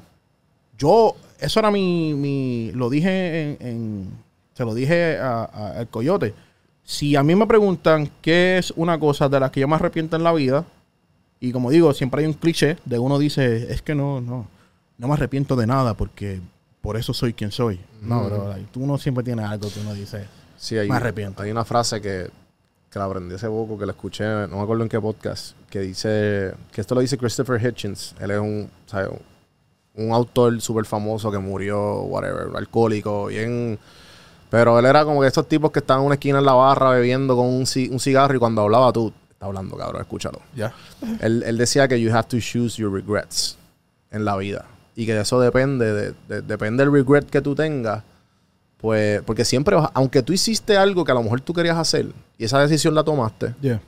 Yo, eso era mi, mi lo dije en, en- se lo dije a- a- al coyote. Si a mí me preguntan qué es una cosa de las que yo me arrepiento en la vida, y como digo, siempre hay un cliché de uno dice, es que no, no, no me arrepiento de nada porque por eso soy quien soy. No, like, tú uno siempre tiene algo que uno dice. Sí, hay, Me arrepiento. hay una frase que, que la aprendí hace poco, que la escuché, no me acuerdo en qué podcast, que dice, que esto lo dice Christopher Hitchens, él es un. Un autor súper famoso que murió, whatever, alcohólico, bien... Pero él era como que estos tipos que estaban en una esquina en la barra bebiendo con un, ci- un cigarro y cuando hablaba tú, está hablando cabrón, escúchalo. Ya. él, él decía que you have to choose your regrets en la vida. Y que eso depende, de, de- depende del regret que tú tengas. Pues, porque siempre, aunque tú hiciste algo que a lo mejor tú querías hacer y esa decisión la tomaste, Yeah.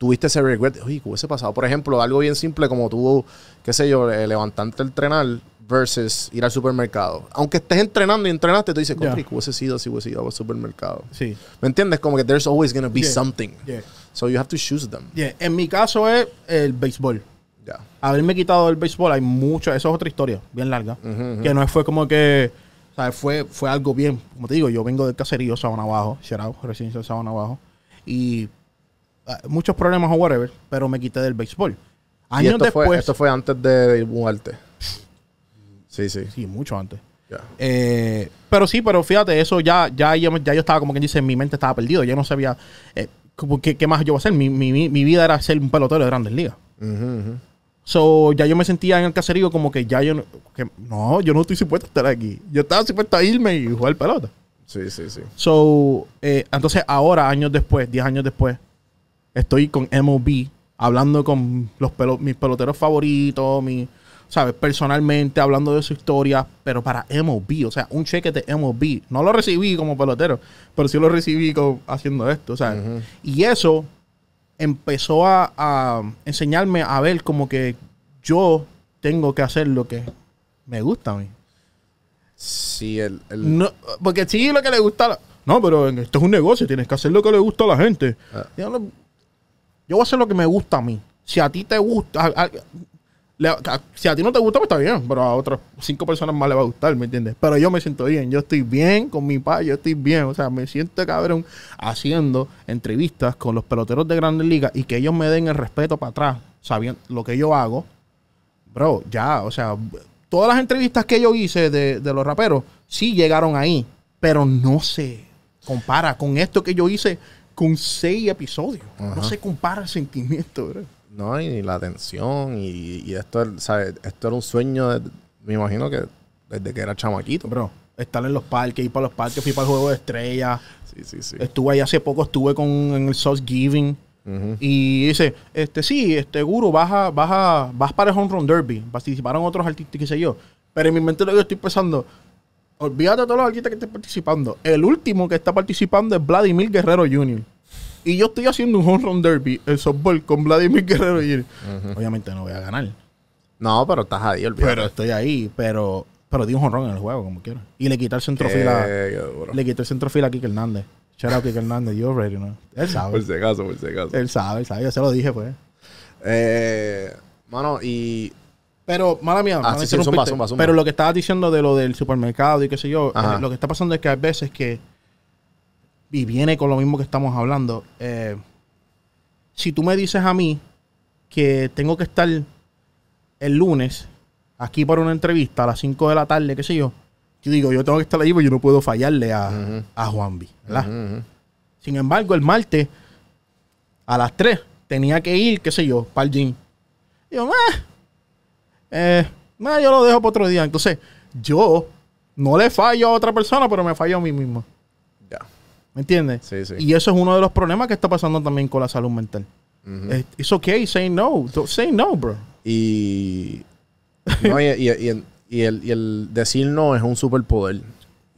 Tuviste ese regret. ¿qué hubiese pasado? Por ejemplo, algo bien simple como tú, qué sé yo, eh, levantarte a entrenar versus ir al supermercado. Aunque estés entrenando y entrenaste, tú dices, Ya. "Contra, ¿qué hubiese sido si hubiese ido al supermercado? Sí. ¿Me entiendes? Como que there's always going to be Yeah. something. Yeah. So you have to choose them. Yeah. En mi caso es el béisbol. Ya. haberme quitado el béisbol, hay mucho, eso es otra historia, bien larga. Que no fue como que, ¿sabes? Fue, fue algo bien, como te digo, yo vengo del caserío Sabana Abajo, out, residencia de Sabana Abajo, y muchos problemas o whatever, pero me quité del béisbol. Años esto después, fue, esto fue antes de mudarte. Sí, sí. sí, mucho antes. Eh, pero sí, pero fíjate, eso ya, ya, yo, ya yo estaba como quien dice, mi mente estaba perdido, yo no sabía eh, qué más yo iba a hacer. Mi, mi, mi- vida era ser un pelotero de grandes ligas. So, ya yo me sentía en el caserío como que ya yo no, que, no, yo no estoy supuesto a estar aquí. Yo estaba supuesto a irme y jugar pelota. Sí, sí, sí. So, eh, entonces ahora, años después, 10 años después, estoy con MLB, hablando con los pelo- mis peloteros favoritos, mi, ¿sabes? Personalmente, hablando de su historia, pero para MLB, o sea, un cheque de MLB. No lo recibí como pelotero, pero sí lo recibí co- haciendo esto, ¿sabes? Ujú. Y eso empezó a, a enseñarme a ver como que yo tengo que hacer lo que me gusta a mí. Sí, el, el- No, porque sí, lo que le gusta. a la- No, pero esto es un negocio, tienes que hacer lo que le gusta a la gente. No- yo voy a hacer lo que me gusta a mí. Si a ti te gusta. si a ti no te gusta, pues está bien, pero a otras cinco personas más le va a gustar, ¿me entiendes? Pero yo me siento bien, yo estoy bien con mi padre, yo estoy bien, o sea, me siento cabrón haciendo entrevistas con los peloteros de grandes ligas y que ellos me den el respeto para atrás, sabiendo lo que yo hago, bro, ya, o sea, todas las entrevistas que yo hice de, de los raperos, sí llegaron ahí, pero no se compara con esto que yo hice con seis episodios. No se compara el sentimiento, bro. no, y la atención y, y esto, ¿sabes? esto era un sueño de- me imagino que desde que era chamaquito. Bro, estar en los parques, ir para los parques, fui para el juego de estrellas. Sí, sí, sí. Estuve ahí hace poco, estuve con en el Sauce Giving. Y dice, este sí, este guru, vas, a- vas, a- vas para el Home Run Derby. Participaron otros artistas, qué sé yo. Pero en mi mente lo que estoy pensando, olvídate de todos los artistas que estén participando. El último que está participando es Vladimir Guerrero Jr. Y yo estoy haciendo un Home Run Derby, el softball, con Vladimir Guerrero Jr. Obviamente no voy a ganar. No, pero estás ahí, olvídate. Pero estoy ahí, pero, pero di un home run en el juego, como quiera. Y le quité el centrofila. Le quité el centrofila a Kike Hernández. Shout out Kike Hernández, you already know. Él sabe. Por si acaso, por si acaso. Él sabe, él sabe. Yo se lo dije, pues. Eh, mano, y Pero, mala mía, Ah, mala sí, sí, zumba, zumba, zumba. pero lo que estabas diciendo de lo del supermercado y qué sé yo, Ajá. eh, lo que está pasando es que hay veces que, y viene con lo mismo que estamos hablando, eh, si tú me dices a mí que tengo que estar el lunes aquí para una entrevista a las 5 de la tarde, qué sé yo, yo digo, yo tengo que estar ahí porque yo no puedo fallarle a, a Juanvi, ¿verdad? Ujú, ujú. Sin embargo, el martes a las 3 tenía que ir, qué sé yo, para el gym. Y yo, "Ah, eh, nah, yo lo dejo para otro día. Entonces, yo no le fallo a otra persona, pero me fallo a mí mismo. ¿Me entiendes? Sí, sí. Y eso es uno de los problemas que está pasando también con la salud mental. Es It's okay, say no. Don't say no, bro. Y, no, y, y- y el, y el- y el decir no es un superpoder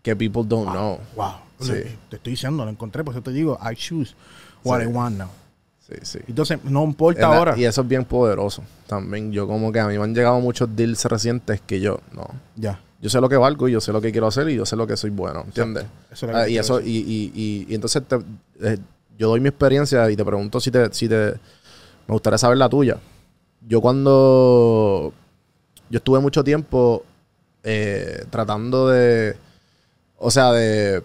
que people don't know. Wow. Sí. Te estoy diciendo, lo encontré, por eso te digo, I choose what. I want now. Sí, sí. Entonces, no importa la- ahora. Y eso es bien poderoso también. Yo como que a mí me han llegado muchos deals recientes que yo, no. Ya. Yo sé lo que valgo y yo sé lo que quiero hacer y yo sé lo que soy bueno, ¿entiendes? Eso es lo que Ah, y eso, y, y, y entonces te- eh, yo doy mi experiencia y te pregunto si te, si te me gustaría saber la tuya. Yo cuando yo estuve mucho tiempo eh, tratando de, o sea, de,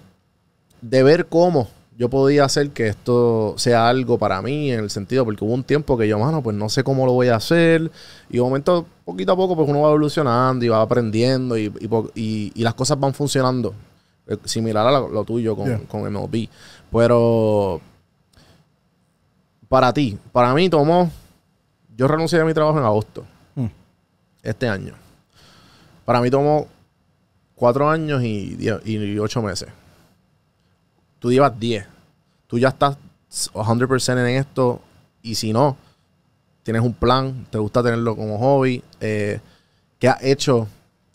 de ver cómo yo podía hacer que esto sea algo para mí en el sentido, porque hubo un tiempo que yo, mano, pues no sé cómo lo voy a hacer. Y de momento, poquito a poco, pues uno va evolucionando y va aprendiendo y, y po- y- y las cosas van funcionando. Eh, Similar a lo, lo tuyo con, Yeah. con MLB. Pero para ti, para mí tomó, yo renuncié a mi trabajo en agosto, Mm. este año. Para mí tomó cuatro años y, y ocho meses. Tú llevas 10. Tú ya estás 100% en esto. Y si no, tienes un plan, te gusta tenerlo como hobby. Eh, ¿Qué has hecho?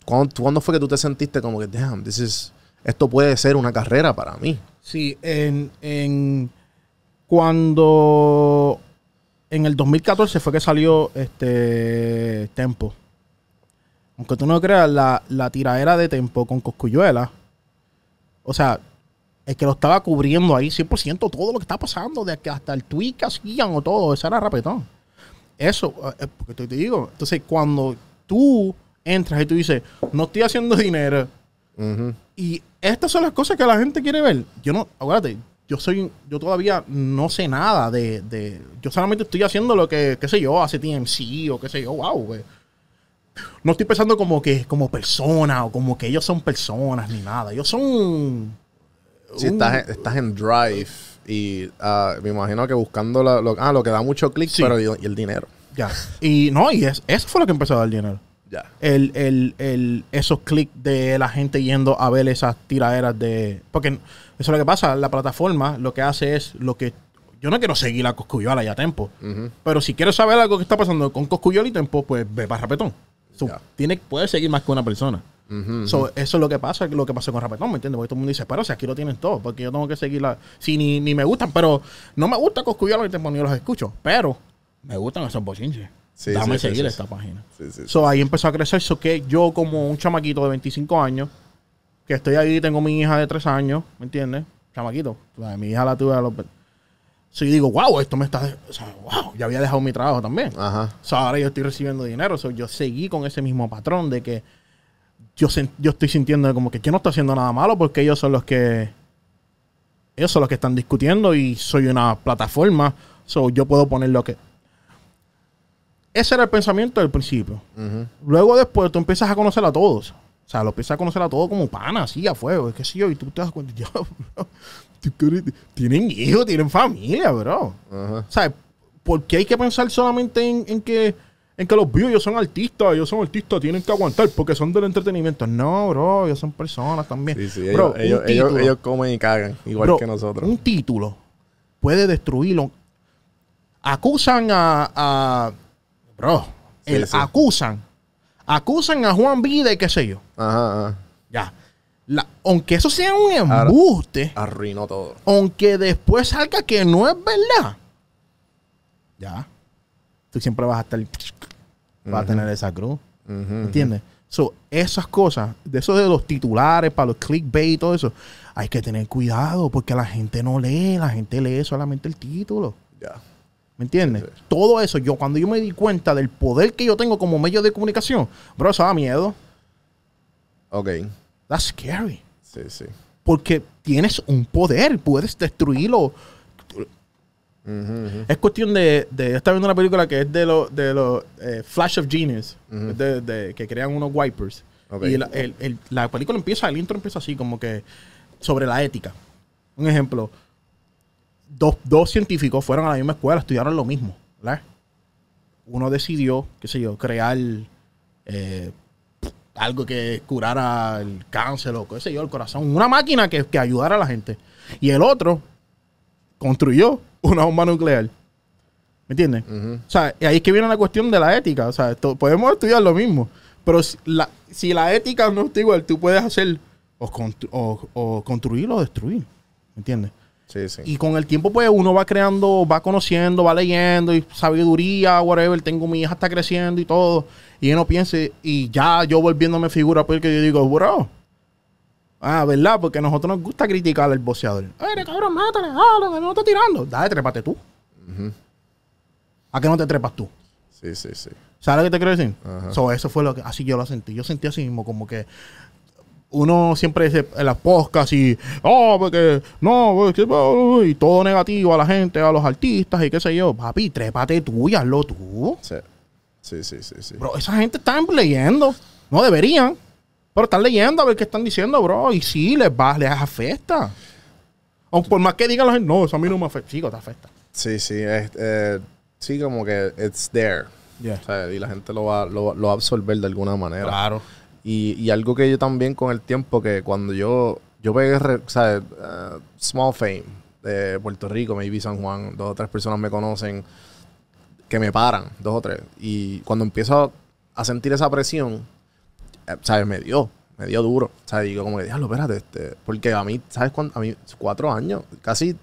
¿Cuándo, cuándo fue que tú te sentiste como que, damn, this is- esto puede ser una carrera para mí? Sí, en, en cuando en el 2014 fue que salió este Tempo. Aunque tú no creas, la, la tiradera de Tempo con Coscuyuela, o sea, el que lo estaba cubriendo ahí 100% todo lo que está pasando, de que hasta el tweet que hacían o todo, eso era rapetón. Eso, eh, porque te, te digo, entonces cuando tú entras y tú dices, no estoy haciendo dinero, y estas son las cosas que la gente quiere ver. Yo no, acuérdate, yo soy, yo todavía no sé nada de, de yo solamente estoy haciendo lo que, qué sé yo, hace TMC o qué sé yo, wow, güey. No estoy pensando como que, como persona o como que ellos son personas ni nada. Ellos son. Si estás, en- estás en Drive y ah, me imagino que buscando la- lo, ah, lo que da mucho clic, Sí. pero y, y el dinero. Ya. Y no, y es, eso fue lo que empezó a dar dinero. Ya. el, el, el- esos clics de la gente yendo a ver esas tiraderas de. Porque eso es lo que pasa. La plataforma lo que hace es lo que. Yo no quiero seguir a Coscuyola y a Tempo. Pero si quieres saber algo que está pasando con Coscuyola y Tempo, pues ve para Rapetón. So, tiene, puedes seguir más que una persona. So, eso es lo que pasa, lo que pasó con Rapetón, ¿me entiendes? Porque todo el mundo dice, pero si aquí lo tienen todo, porque yo tengo que seguirla. Sí, ni, ni me gustan, pero no me gusta Coscuyola y ni los escucho. Pero me gustan esos bochinches. Sí, Dame sí, seguir sí, esta página. So, ahí empezó a crecer eso que yo como un chamaquito de 25 años, que estoy ahí, tengo mi hija de 3 años, ¿me entiendes? Chamaquito. O sea, mi hija la tuve a los... So, yo digo, wow, esto me está... O sea, wow, ya había dejado mi trabajo también. Ajá. So, ahora yo estoy recibiendo dinero. So, yo seguí con ese mismo patrón de que yo, yo estoy sintiendo como que yo no estoy haciendo nada malo porque ellos son los que... Ellos son los que están discutiendo y soy una plataforma. So, yo puedo poner lo que... Ese era el pensamiento del principio. Luego después tú empiezas a conocer a todos. O sea, lo empiezas a conocer a todos como panas, así, a fuego. Es que sí, yo, y tú te das cuenta, ya, bro, tienen hijos, tienen familia, bro. O sea, ¿por qué hay que pensar solamente en, en que en que los views ellos son artistas, ellos son artistas, tienen que aguantar porque son del entretenimiento. No, bro, ellos son personas también. Sí, sí, Bro, ellos, un ellos, ellos, título- ellos comen y cagan, igual Bro, que nosotros. Un título puede destruirlo. Acusan a. a- bro, Sí, el- acusan. Acusan a Juan B de qué sé yo. Ajá, ajá. Ya. La- aunque eso sea un Ahora- embuste, Arruinó todo. aunque después salga que no es verdad. Ya. Tú siempre vas a estar. Vas a tener esa cruz. Ujú, ¿Entiendes? So, esas cosas, de eso de los titulares, para los clickbait y todo eso, hay que tener cuidado porque la gente no lee, la gente lee solamente el título. Ya. ¿Me entiendes? Sí, sí. Todo eso, yo cuando yo me di cuenta del poder que yo tengo como medio de comunicación, bro, eso da miedo. Ok. That's scary. Sí, sí. Porque tienes un poder, puedes destruirlo. Es cuestión de, de yo estaba viendo una película que es de los de los eh, Flash of Genius, de, de- que crean unos wipers. Y la, el- el- la película empieza, el intro empieza así, como que sobre la ética. Un ejemplo, dos, dos científicos fueron a la misma escuela, estudiaron lo mismo, ¿verdad? Uno decidió, qué sé yo, crear eh, algo que curara el cáncer o qué sé yo, el corazón. Una máquina que, que ayudara a la gente. Y el otro construyó una bomba nuclear. ¿Me entiendes? O sea, y ahí es que viene la cuestión de la ética. O sea, podemos estudiar lo mismo. Pero si la, si la ética no está igual, tú puedes hacer o, constru- o- o construir o destruir. ¿Me entiendes? Sí, sí. Y con el tiempo, pues, uno va creando, va conociendo, va leyendo, y sabiduría, whatever. Tengo mi hija está creciendo y todo. Y uno piense, y ya yo volviéndome figura, porque yo digo, bro. Ah, ¿verdad? Porque a nosotros nos gusta criticar al boxeador. Eres cabrón, mátale, dale, no está tirando. Dale, trépate tú. ¿A qué no te trepas tú? Sí, sí, sí. ¿Sabes lo que te quiero decir? So, eso fue lo que, así yo lo sentí. Yo sentí así mismo, como que uno siempre dice en las podcasts y, oh, porque, no, porque, oh", y todo negativo a la gente, a los artistas y qué sé yo. Papi, trépate tú y hazlo tú. Sí. Sí, sí, sí, sí. Bro, esa gente está leyendo. No deberían. Pero están leyendo a ver qué están diciendo, bro. Y sí, les va, les afecta. Aunque por más que digan la gente, no, eso a mí no me afecta. Sí, te afecta. Sí, sí. es- eh, sí, como que it's there. O sea, y la gente lo va, lo, lo va a absorber de alguna manera. Claro. Y, y algo que yo también con el tiempo, que cuando yo, yo pegué, ¿sabes? Uh, small fame de Puerto Rico, maybe San Juan, dos o tres personas me conocen que me paran, dos o tres. Y cuando empiezo a sentir esa presión, ¿sabes? Me dio, me dio duro. ¿Sabes? Digo, como que, diablo, espérate, este, porque a mí, ¿sabes cuánto? A mí, cuatro años, casi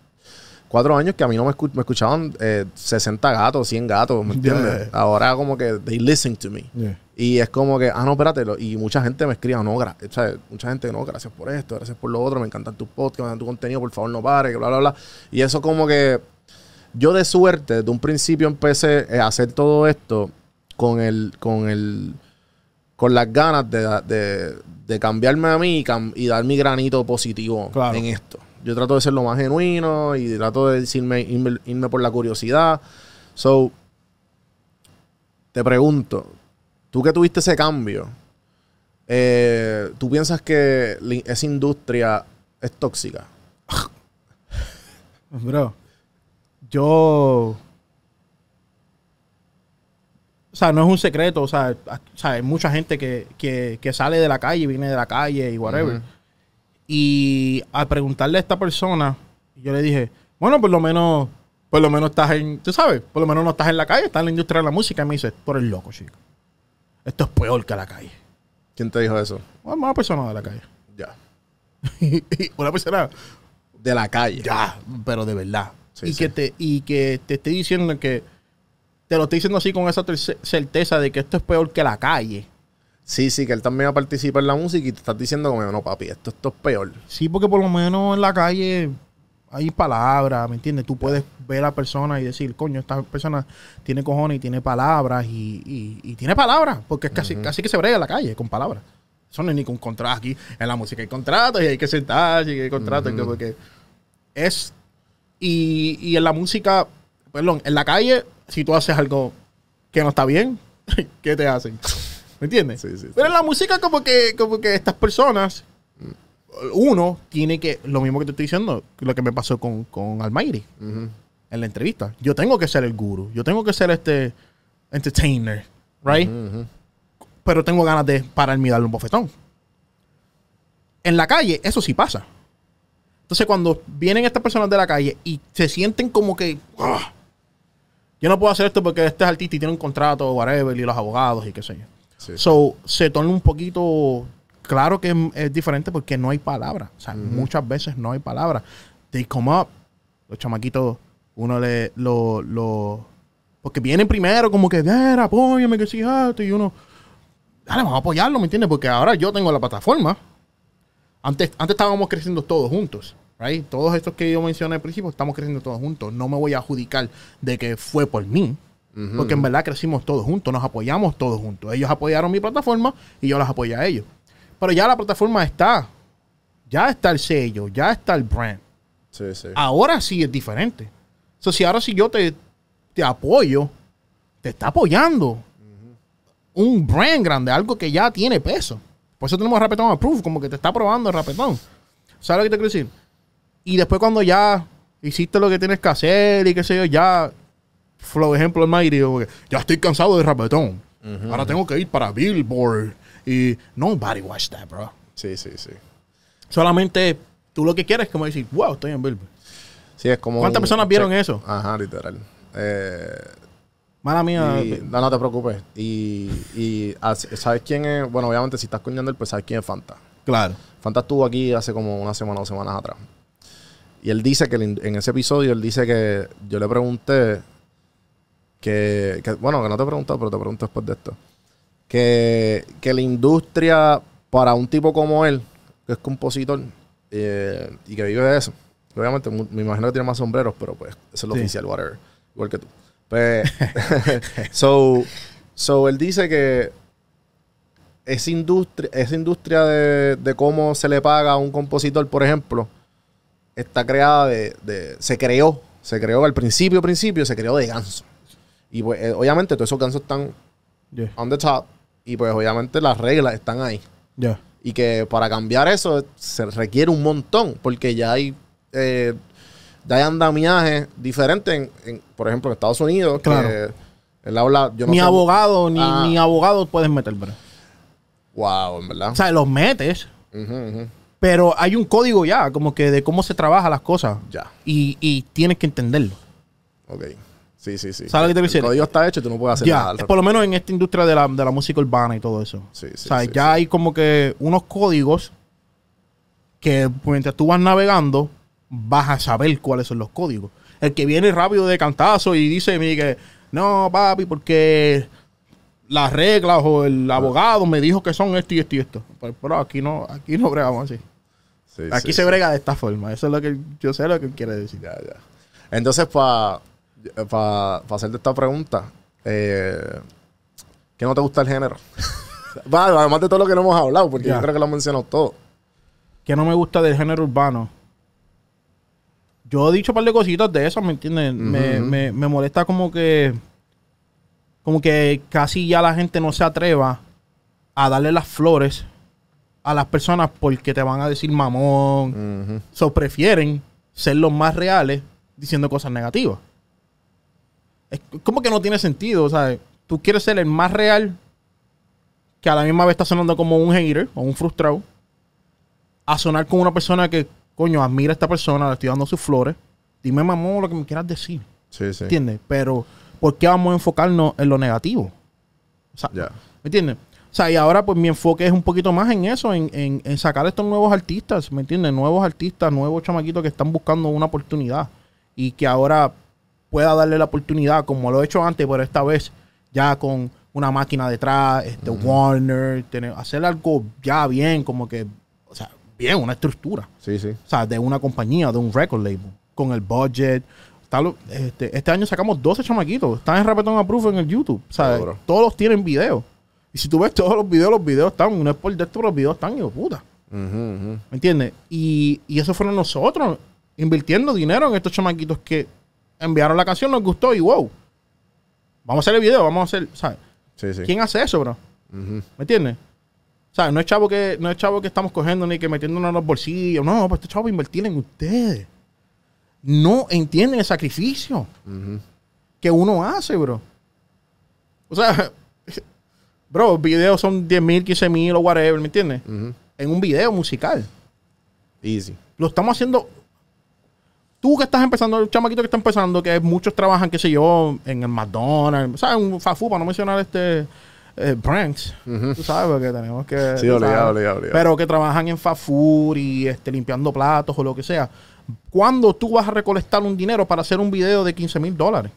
cuatro años que a mí no me, escu- me escuchaban eh, 60 gatos, 100 gatos, ¿me entiendes? Yeah. Ahora como que they listen to me. Yeah. Y es como que, ah, no, espérate. Y mucha gente me escribe, no, gra- o sea, mucha gente, no, gracias por esto, gracias por lo otro, me encantan tus podcasts, me encantan tu contenido, por favor no pare, bla, bla, bla. Y eso como que yo de suerte, desde un principio empecé eh, a hacer todo esto con el, con el, con las ganas de, de- de cambiarme a mí y, cam- y dar mi granito positivo Claro. en esto. Yo trato de ser lo más genuino y trato de decirme, irme, irme por la curiosidad. So, te pregunto, tú que tuviste ese cambio, eh, ¿tú piensas que esa industria es tóxica? Bro, yo. O sea, no es un secreto. O sea, a- o sea, hay mucha gente que, que, que sale de la calle, viene de la calle y whatever. Y al preguntarle a esta persona, yo le dije, bueno, por lo menos, por lo menos estás en, tú sabes, por lo menos no estás en la calle, estás en la industria de la música. Y me dice, tú eres loco, chico. Esto es peor que la calle. ¿Quién te dijo eso? Una persona de la calle. Ya. Una persona De la calle. Ya, pero de verdad. Sí, y, sí. Que te, y que te esté diciendo que te lo estoy diciendo así con esa certeza de que esto es peor que la calle. Sí, sí, que él también va a participar en la música y te estás diciendo como, no, papi, esto, esto es peor. Sí, porque por lo menos en la calle hay palabras, ¿me entiendes? Tú puedes ver a la persona y decir, coño, esta persona tiene cojones y tiene palabras y, y- y tiene palabras, porque es casi, casi que se brega en la calle con palabras. Eso no es ni con contratos aquí. En la música hay contratos y hay que sentarse y hay contratos. que- porque es... Y, y en la música, perdón, en la calle, si tú haces algo que no está bien, ¿qué te hacen? ¿Me entiendes? Sí, sí. Pero en la música como que, como que estas personas, uno tiene que, lo mismo que te estoy diciendo, lo que me pasó con, con Ujú. en la entrevista. Yo tengo que ser el guru, yo tengo que ser este entertainer. right? Pero tengo ganas de pararme y darle un bofetón. En la calle, eso sí pasa. Entonces, cuando vienen estas personas de la calle y se sienten como que. "Ah, yo no puedo hacer esto porque este es artista y tiene un contrato, whatever, y los abogados y qué sé yo. Sí. So, se torna un poquito. Claro que es, es diferente porque no hay palabra. O sea, muchas veces no hay palabra. They come up, los chamaquitos, uno le. Lo, lo- porque vienen primero como que, ver, apóyame, que sí, esto", y uno. Dale, vamos a apoyarlo, ¿me entiendes? Porque ahora yo tengo la plataforma. Antes, antes estábamos creciendo todos juntos, right? Todos estos que yo mencioné al principio, estamos creciendo todos juntos. No me voy a adjudicar de que fue por mí. Porque en verdad crecimos todos juntos, nos apoyamos todos juntos. Ellos apoyaron mi plataforma y yo las apoyé a ellos. Pero ya la plataforma está. Ya está el sello, ya está el brand. Sí, sí. Ahora sí es diferente. O si ahora si yo te, te apoyo, te está apoyando un brand grande, algo que ya tiene peso. Por eso tenemos Rapetón Approved, como que te está probando el Rapetón. ¿Sabes lo que te quiero decir? Y después cuando ya hiciste lo que tienes que hacer y qué sé yo, ya, flow ejemplo el que, ya estoy cansado de Rapetón. Ahora tengo que ir para Billboard. Y nobody watch that, bro. Sí, sí, sí. Solamente tú lo que quieres es como decir, wow, estoy en Billboard. Sí, es como. ¿Cuántas personas vieron check. eso? Ajá, literal. Eh, Mala mía. y- no, no te preocupes. Y, y ¿sabes quién es? Bueno, obviamente, si estás coñando, pues sabes quién es Fanta. Claro. Fanta estuvo aquí hace como una semana o dos semanas atrás. Y él dice que el- en ese episodio, él dice que yo le pregunté que, que- bueno, que no te he preguntado, pero te pregunto después de esto. Que, que la industria, para un tipo como él, que es compositor eh, y que vive de eso, obviamente me imagino que tiene más sombreros, pero pues eso es lo Sí. oficial, whatever, igual que tú. Pues, so, so, él dice que esa industria, esa industria de, de cómo se le paga a un compositor, por ejemplo, está creada de, de- se creó, se creó al principio, principio, se creó de ganso. Y pues, eh, obviamente, todos esos gansos están Ya. on the top. Y pues, obviamente, las reglas están ahí. Ya. Y que para cambiar eso se requiere un montón, porque ya hay, eh, ya hay andamiajes diferentes, en, en, por ejemplo, en Estados Unidos. Claro. Que él habla, yo no ni sé- abogado, ni, Ah. ni abogado puedes meter, bro. Wow, en verdad. O sea, los metes, Ujú, ujú. Pero hay un código ya, como que de cómo se trabaja las cosas. Ya. Y, y tienes que entenderlo. Ok. Sí, sí, sí. ¿Sabes lo que te decir? El código está hecho y tú no puedes hacer Ya, nada. al por lo menos en esta industria de la, de la música urbana y todo eso. Sí, sí, o sea, sí, ya sí. hay como que unos códigos que mientras tú vas navegando, vas a saber cuáles son los códigos. El que viene rápido de cantazo y dice mi que no, papi, porque las reglas o el abogado me dijo que son esto y esto y esto. Pero, pero aquí no, aquí no bregamos así. Sí, Aquí sí, se sí. brega de esta forma. Eso es lo que yo sé lo que quiere decir. Ya, ya. Entonces, para hacerte esta pregunta, eh, ¿qué no te gusta el género? Va, además de todo lo que no hemos hablado, porque Ya. yo creo que lo han mencionado todo. que no me gusta del género urbano. Yo he dicho un par de cositas de eso, ¿me entiendes? me, me- me molesta como que. Como que casi ya la gente no se atreva a darle las flores a las personas porque te van a decir mamón. Ujú. So prefieren ser los más reales diciendo cosas negativas. Es como que no tiene sentido, o sea, tú quieres ser el más real que a la misma vez está sonando como un hater o un frustrado a sonar como una persona que, coño, admira a esta persona, le estoy dando sus flores. Dime, mamón, lo que me quieras decir. Sí, sí. ¿Entiendes? Pero, ¿por qué vamos a enfocarnos en lo negativo? O sea. ¿Me entiendes? O sea, y ahora pues mi enfoque es un poquito más en eso, en, en- en sacar estos nuevos artistas, ¿me entiendes? Nuevos artistas, nuevos chamaquitos que están buscando una oportunidad y que ahora pueda darle la oportunidad, como lo he hecho antes, pero esta vez ya con una máquina detrás, este Warner, tener, hacer algo ya bien, como que, o sea, bien, una estructura. Sí, sí. O sea, de una compañía, de un record label, con el budget. Tal- este, este año sacamos 12 chamaquitos. Están en Rapetón Approved en el YouTube. O sea, Seguro. todos tienen video. Y si tú ves todos los videos, los videos están. No es por de esto, pero los videos están, de puta. ¿Me entiendes? Y, y eso fueron nosotros invirtiendo dinero en estos chamaquitos que enviaron la canción, nos gustó y wow. Vamos a hacer el video, vamos a hacer. ¿sabes? Sí, sí. ¿Quién hace eso, bro? ¿Me entiendes? O sea, no es chavo que, no es chavo que estamos cogiendo ni que metiéndonos en los bolsillos. No, pues este chavo invertir en ustedes. No entienden el sacrificio que uno hace, bro. O sea, Bro, videos son 10 mil, 15 mil o whatever, ¿me entiendes? En un video musical. Easy. Lo estamos haciendo. Tú que estás empezando, el chamaquito que está empezando, que muchos trabajan, qué sé yo, en el McDonald's, ¿sabes? Un fast para no mencionar este eh, Branks. Tú sabes, porque tenemos que. Sí, obligado, obligado. Pero que trabajan en fast food y este, limpiando platos o lo que sea. ¿Cuándo tú vas a recolectar un dinero para hacer un video de 15 mil dólares?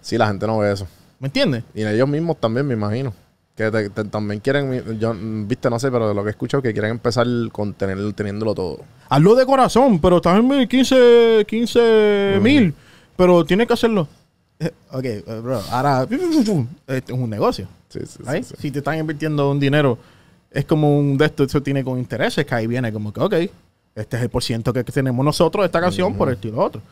Sí, la gente no ve eso. ¿Me entiendes? Y ellos mismos también, me imagino. Que te- te- también quieren, yo, viste, no sé, pero de lo que he escuchado, que quieren empezar con tener, teniéndolo todo. Hazlo de corazón, pero estás en mil, 15 15 mil. Pero tienes que hacerlo. Eh, Ok, eh, bro, ahora este es un negocio. Sí, sí, sí, ¿right? sí. Si te están invirtiendo un dinero, es como un de estos, eso tiene con intereses, que ahí viene como que, ok, este es el porciento que tenemos nosotros de esta canción por esto y lo otro.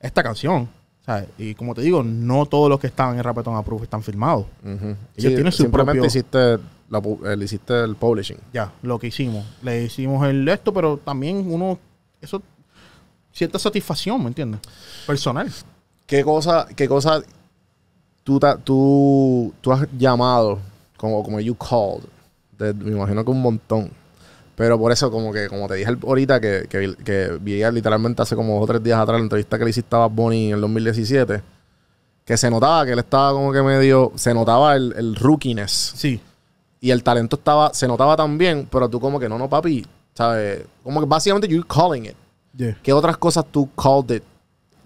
Esta canción, ¿sabes? Y como te digo, no todos los que estaban en Rapetón Approved están firmados. Ellos tienen su simplemente propio- hiciste, la el, hiciste el publishing. Ya, lo que hicimos. Le hicimos el esto, pero también uno, eso, cierta satisfacción, ¿me entiendes? Personal. ¿Qué cosa, qué cosa tú, ta- tú, tú has llamado como, como you called? De- me imagino que un montón. Pero por eso, como que, como te dije ahorita, que, que, vi- que vi literalmente hace como dos o tres días atrás la entrevista que le hiciste a Bad Bunny en el 2017, que se notaba que él estaba como que medio, se notaba el, el rookiness. Sí. Y el talento estaba, se notaba también, pero tú como que no, no, papi, ¿sabes? Como que básicamente you're calling it. Yeah. ¿Qué otras cosas tú called it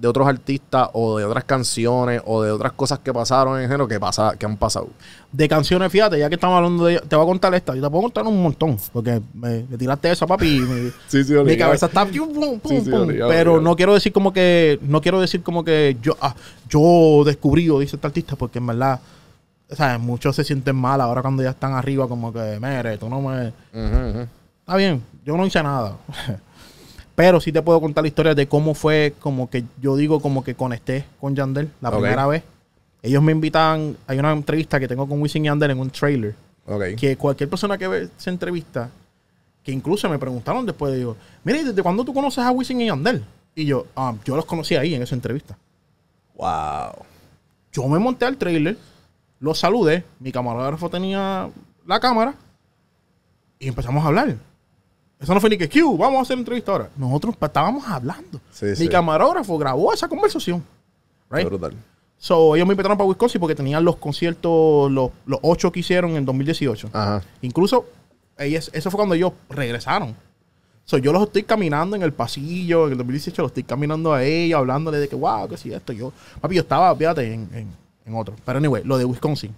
de otros artistas o de otras canciones o de otras cosas que pasaron en género que, pasa, que han pasado? De canciones, fíjate, ya que estamos hablando de te voy a contar esta. Yo te puedo contar un montón, porque me, me tiraste esa, papi. y me- Sí, sí, mi cabeza está pum, pum, pum, Sí, obligado, pero obligado. no quiero decir como que no quiero decir como que yo ah, yo descubrí o dice este artista porque en verdad o sea, muchos se sienten mal ahora cuando ya están arriba como que mere tú no me está bien yo no hice nada pero sí te puedo contar la historia de cómo fue como que yo digo como que conecté con Yandel la Ok. primera vez ellos me invitan hay una entrevista que tengo con Wisin y Yandel en un trailer Ok. que cualquier persona que ve esa entrevista, que incluso me preguntaron después, digo, mire, ¿desde cuándo tú conoces a Wisin y Yandel? Y yo, ah, yo los conocí ahí en esa entrevista. Wow. Yo me monté al trailer, los saludé, mi camarógrafo tenía la cámara y empezamos a hablar. Eso no fue ni que Q, vamos a hacer entrevista ahora. Nosotros estábamos hablando. Sí, mi sí. camarógrafo grabó esa conversación. Right? brutal. So, ellos me invitaron para Wisconsin porque tenían los conciertos, los, los ocho que hicieron en 2018. Ajá. Incluso, ellas, eso fue cuando ellos regresaron. So, yo los estoy caminando en el pasillo, en el 2018 los estoy caminando a ellos, hablándole de que, wow, que sí, esto. Yo, papi, yo estaba, fíjate, en, en, en otro. Pero anyway, lo de Wisconsin.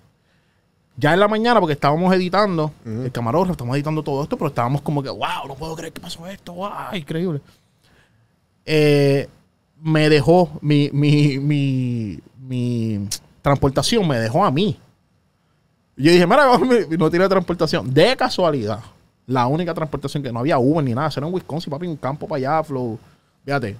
Ya en la mañana, porque estábamos editando, el camarógrafo, estamos editando todo esto, pero estábamos como que, wow, no puedo creer que pasó esto, wow, increíble. Eh, me dejó mi, mi, mi, mi transportación, me dejó a mí. Yo dije, mira, no tiene transportación. De casualidad, la única transportación que no había Uber ni nada, era en Wisconsin, papi, un campo para allá, flow. Fíjate.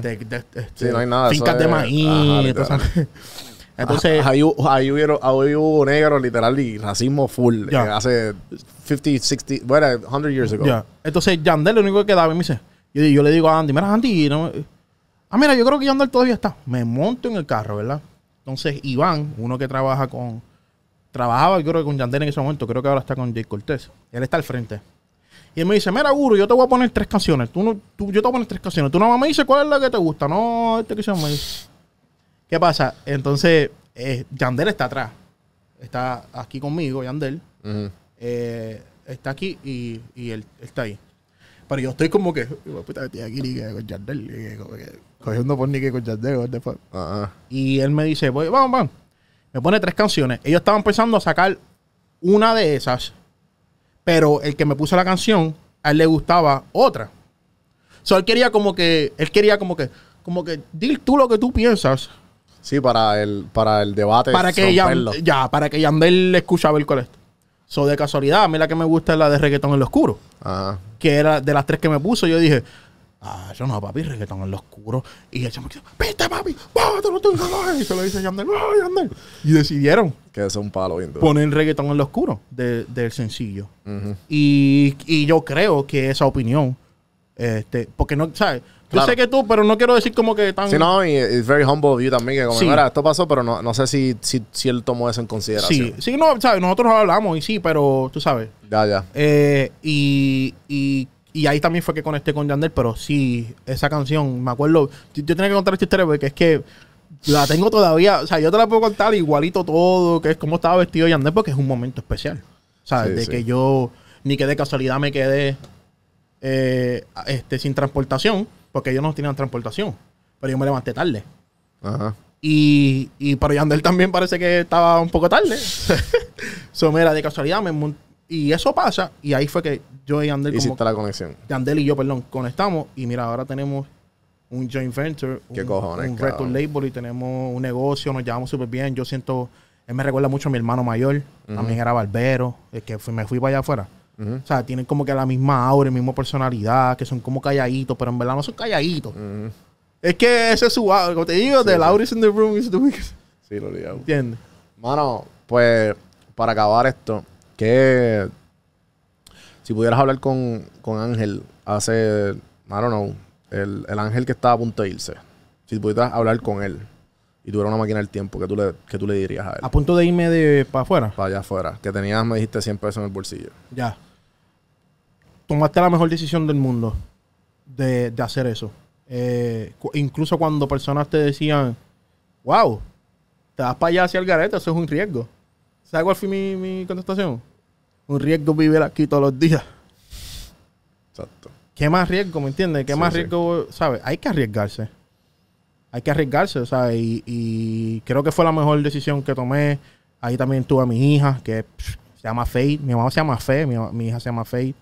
de- Sí, no hay nada, eso Fincas de maíz. ajá, entonces, entonces ahí, ahí, hubieron, ahí hubo negros literal y racismo full. Eh, hace 50, 60, bueno, 100 years ago. Entonces, Yandel lo único que quedaba y me dice, yo, yo le digo a Andy, mira, Andy, no ah, mira, yo creo que Yandel todavía está. Me monto en el carro, ¿verdad? Entonces, Iván, uno que trabaja con, trabajaba, yo creo que con Yandel en ese momento, creo que ahora está con Jay Cortés. Él está al frente. Y él me dice, mira, Guru, yo te voy a poner tres canciones. Tú no, tú- yo te voy a poner tres canciones. Tú nada más me dices cuál es la que te gusta. No, esta canción me dice. ¿Qué pasa? Entonces, eh, Yandel está atrás. Está aquí conmigo, Yandel eh, está aquí y, y él, él está ahí. Pero yo estoy como que, "Hijo de puta, estoy aquí ni que con Yandel, ni que como que cogiendo por ni que con Yandel, what the fuck". Ajá. Y él me dice, voy, vamos, vamos. Me pone tres canciones. Ellos estaban pensando a sacar una de esas, pero el que me puso la canción, a él le gustaba otra. So, él quería como que, él quería como que, como que, di tú lo que tú piensas Sí, para el, para el debate. para que romperlo. Yan- ya, para que Yandel escuchaba el colecto. So, de casualidad, a mí la que me gusta es la de reggaetón en lo oscuro. Ajá. Que era de las tres que me puso, yo dije, ah, yo no, papi, reggaetón en lo oscuro. Y el chamaquito, viste, papi, bájatelo tú, y se lo dice Yandel, "Ah, Yandel. Y decidieron Que es un palo bien poner reggaetón en lo oscuro de- del sencillo. Y, y yo creo que esa opinión, este, porque no, ¿sabes? Claro. Yo sé que tú, pero no quiero decir como que tan... Sí, no, y es very humble of you también, que como, Sí. mira, esto pasó, pero no, no sé si, si, si él tomó eso en consideración. sí, sí, no, ¿sabes? Nosotros hablamos y sí, pero tú sabes. Ya, ya. Eh, y, y, y ahí también fue que conecté con Yandel, pero sí, esa canción, me acuerdo, yo, yo tenía que contar esta historia porque es que la tengo todavía, o sea, yo te la puedo contar igualito todo, que es como estaba vestido Yandel, porque es un momento especial. ¿Sabes? Sí, de sí. que yo ni que de casualidad me quedé eh, este, sin transportación, porque ellos no tenían transportación, pero yo me levanté tarde. Ajá. Y, y para Yandel también parece que estaba un poco tarde. so, mira, de casualidad me Y eso pasa. Y ahí fue que yo y Yandel, como, Hiciste la conexión. Yandel y yo, perdón, conectamos. Y mira, ahora tenemos un joint venture. ¿Qué un, cojones, Un record label y tenemos un negocio. Nos llevamos súper bien. Yo siento... Él me recuerda mucho a mi hermano mayor. También era barbero. El que fui- me fui para allá afuera. O sea, tienen como que la misma aura, la misma personalidad, que son como calladitos, pero en verdad no son calladitos. Es que ese es su aura. Como te digo, the sí. is in the room is the weakest. Sí, lo digo. ¿Entiendes? Mano, pues para acabar esto, que si pudieras hablar con, con Ángel hace, I don't know, el, el Ángel que estaba a punto de irse, si pudieras hablar con él y tuviera una máquina del tiempo, ¿qué tú le, qué tú le dirías a él? A punto de irme de para afuera. Para allá afuera, que tenías, me dijiste, 100 pesos en el bolsillo. Ya. Tomaste la mejor decisión del mundo de, de hacer eso. Eh, incluso cuando personas te decían, wow, te vas para allá hacia el garete, eso es un riesgo. ¿Sabes cuál fue mi, mi contestación? Un riesgo vivir aquí todos los días. Exacto. ¿Qué más riesgo, me entiendes? ¿Qué Sí, más sí. riesgo, sabes? Hay que arriesgarse. Hay que arriesgarse, ¿sabes? Y, y creo que fue la mejor decisión que tomé. Ahí también tuve a mi hija, que pff, se llama Faith. Mi mamá se llama Fe, mi, mi hija se llama Faith.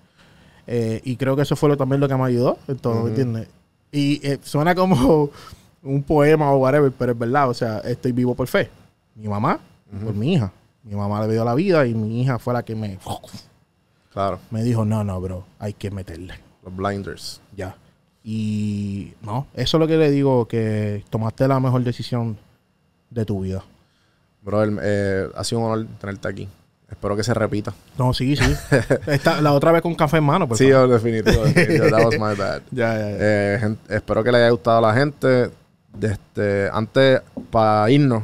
Eh, y creo que eso fue lo, también lo que me ayudó en todo, ¿me entiendes? Y eh, suena como un poema o whatever, pero es verdad. O sea, estoy vivo por fe. Mi mamá, por mi hija. Mi mamá le dio la vida y mi hija fue la que me, Claro, me dijo, no, no, bro, hay que meterle. los blinders. Ya. Y no, eso es lo que le digo, que tomaste la mejor decisión de tu vida. Brother, eh, ha sido un honor tenerte aquí. Espero que se repita. No, sí, sí. Esta- la otra vez con café en mano, por sí, favor. definitivo. definitivo. That was my bad. Ya, ya, ya. Eh, espero que le haya gustado a la gente. Este, antes, para irnos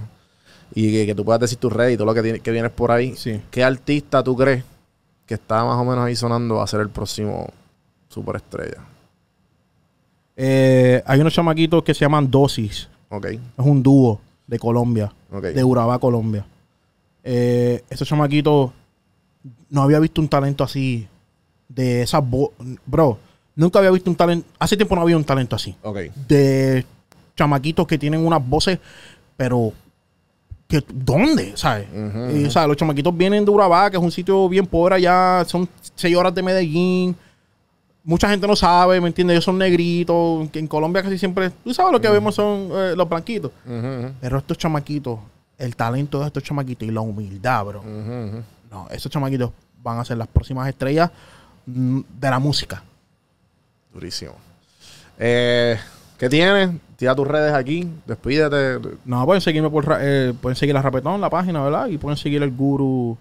y que, que tú puedas decir tus redes y todo lo que, tiene- que vienes por ahí, Sí. ¿qué artista tú crees que está más o menos ahí sonando va a ser el próximo superestrella? Eh, hay unos chamaquitos que se llaman Dosis. Ok, Es un dúo de Colombia, ok. de Urabá, Colombia. Eh, esos chamaquitos, no había visto un talento así, de esas vo- Bro, nunca había visto un talento. Hace tiempo no había un talento así. Ok, de chamaquitos que tienen unas voces, pero que ¿dónde? ¿Sabes? Ujú, Y, o sea, los chamaquitos vienen de Urabá, que es un sitio bien pobre allá, son seis horas de Medellín. Mucha gente no sabe, ¿me entiendes? Ellos son negritos. en Colombia casi siempre, tú sabes, lo que vemos son eh, los blanquitos. Pero estos chamaquitos, el talento de estos chamaquitos y la humildad, bro. No, esos chamaquitos van a ser las próximas estrellas mm, de la música. Durísimo. Eh, ¿Qué tienes? Tira tus redes aquí. Despídete. No, pueden seguirme por eh, pueden seguir la Rapetón, la página, ¿verdad? Y pueden seguir el guru,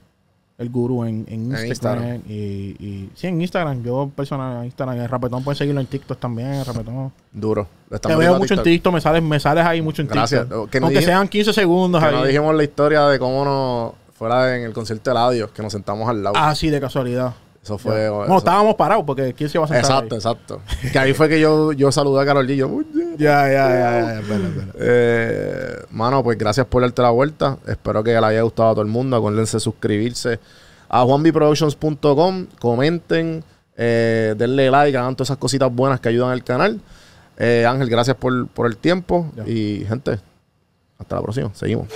el guru en, en Instagram. Instagram. Y, y sí, en Instagram, yo personal en Instagram, el Rapetón pueden seguirlo en TikTok también, el Rapetón. Duro. Te veo mucho en TikTok. TikTok, me sales, me sales ahí mucho en Gracias. TikTok. No Aunque sean 15 segundos Que ahí. no dijimos la historia de cómo nos fuera en el concierto de Ladio, que nos sentamos al lado. Ah, sí, de casualidad. Eso fue. no, eso- estábamos parados porque ¿quién se iba a sentar Exacto, exacto. Que ahí fue que yo, yo saludé a Carol G. yo? Ya, ya, ya, ya. Eh, mano, pues gracias por darte la vuelta. Espero que le haya gustado a todo el mundo. Acuérdense de suscribirse a juanbiproductions.com. Comenten, eh, denle like, hagan todas esas cositas buenas que ayudan al canal. Eh, Ángel, gracias por, por el tiempo. Ya. Y gente, hasta la próxima. Seguimos.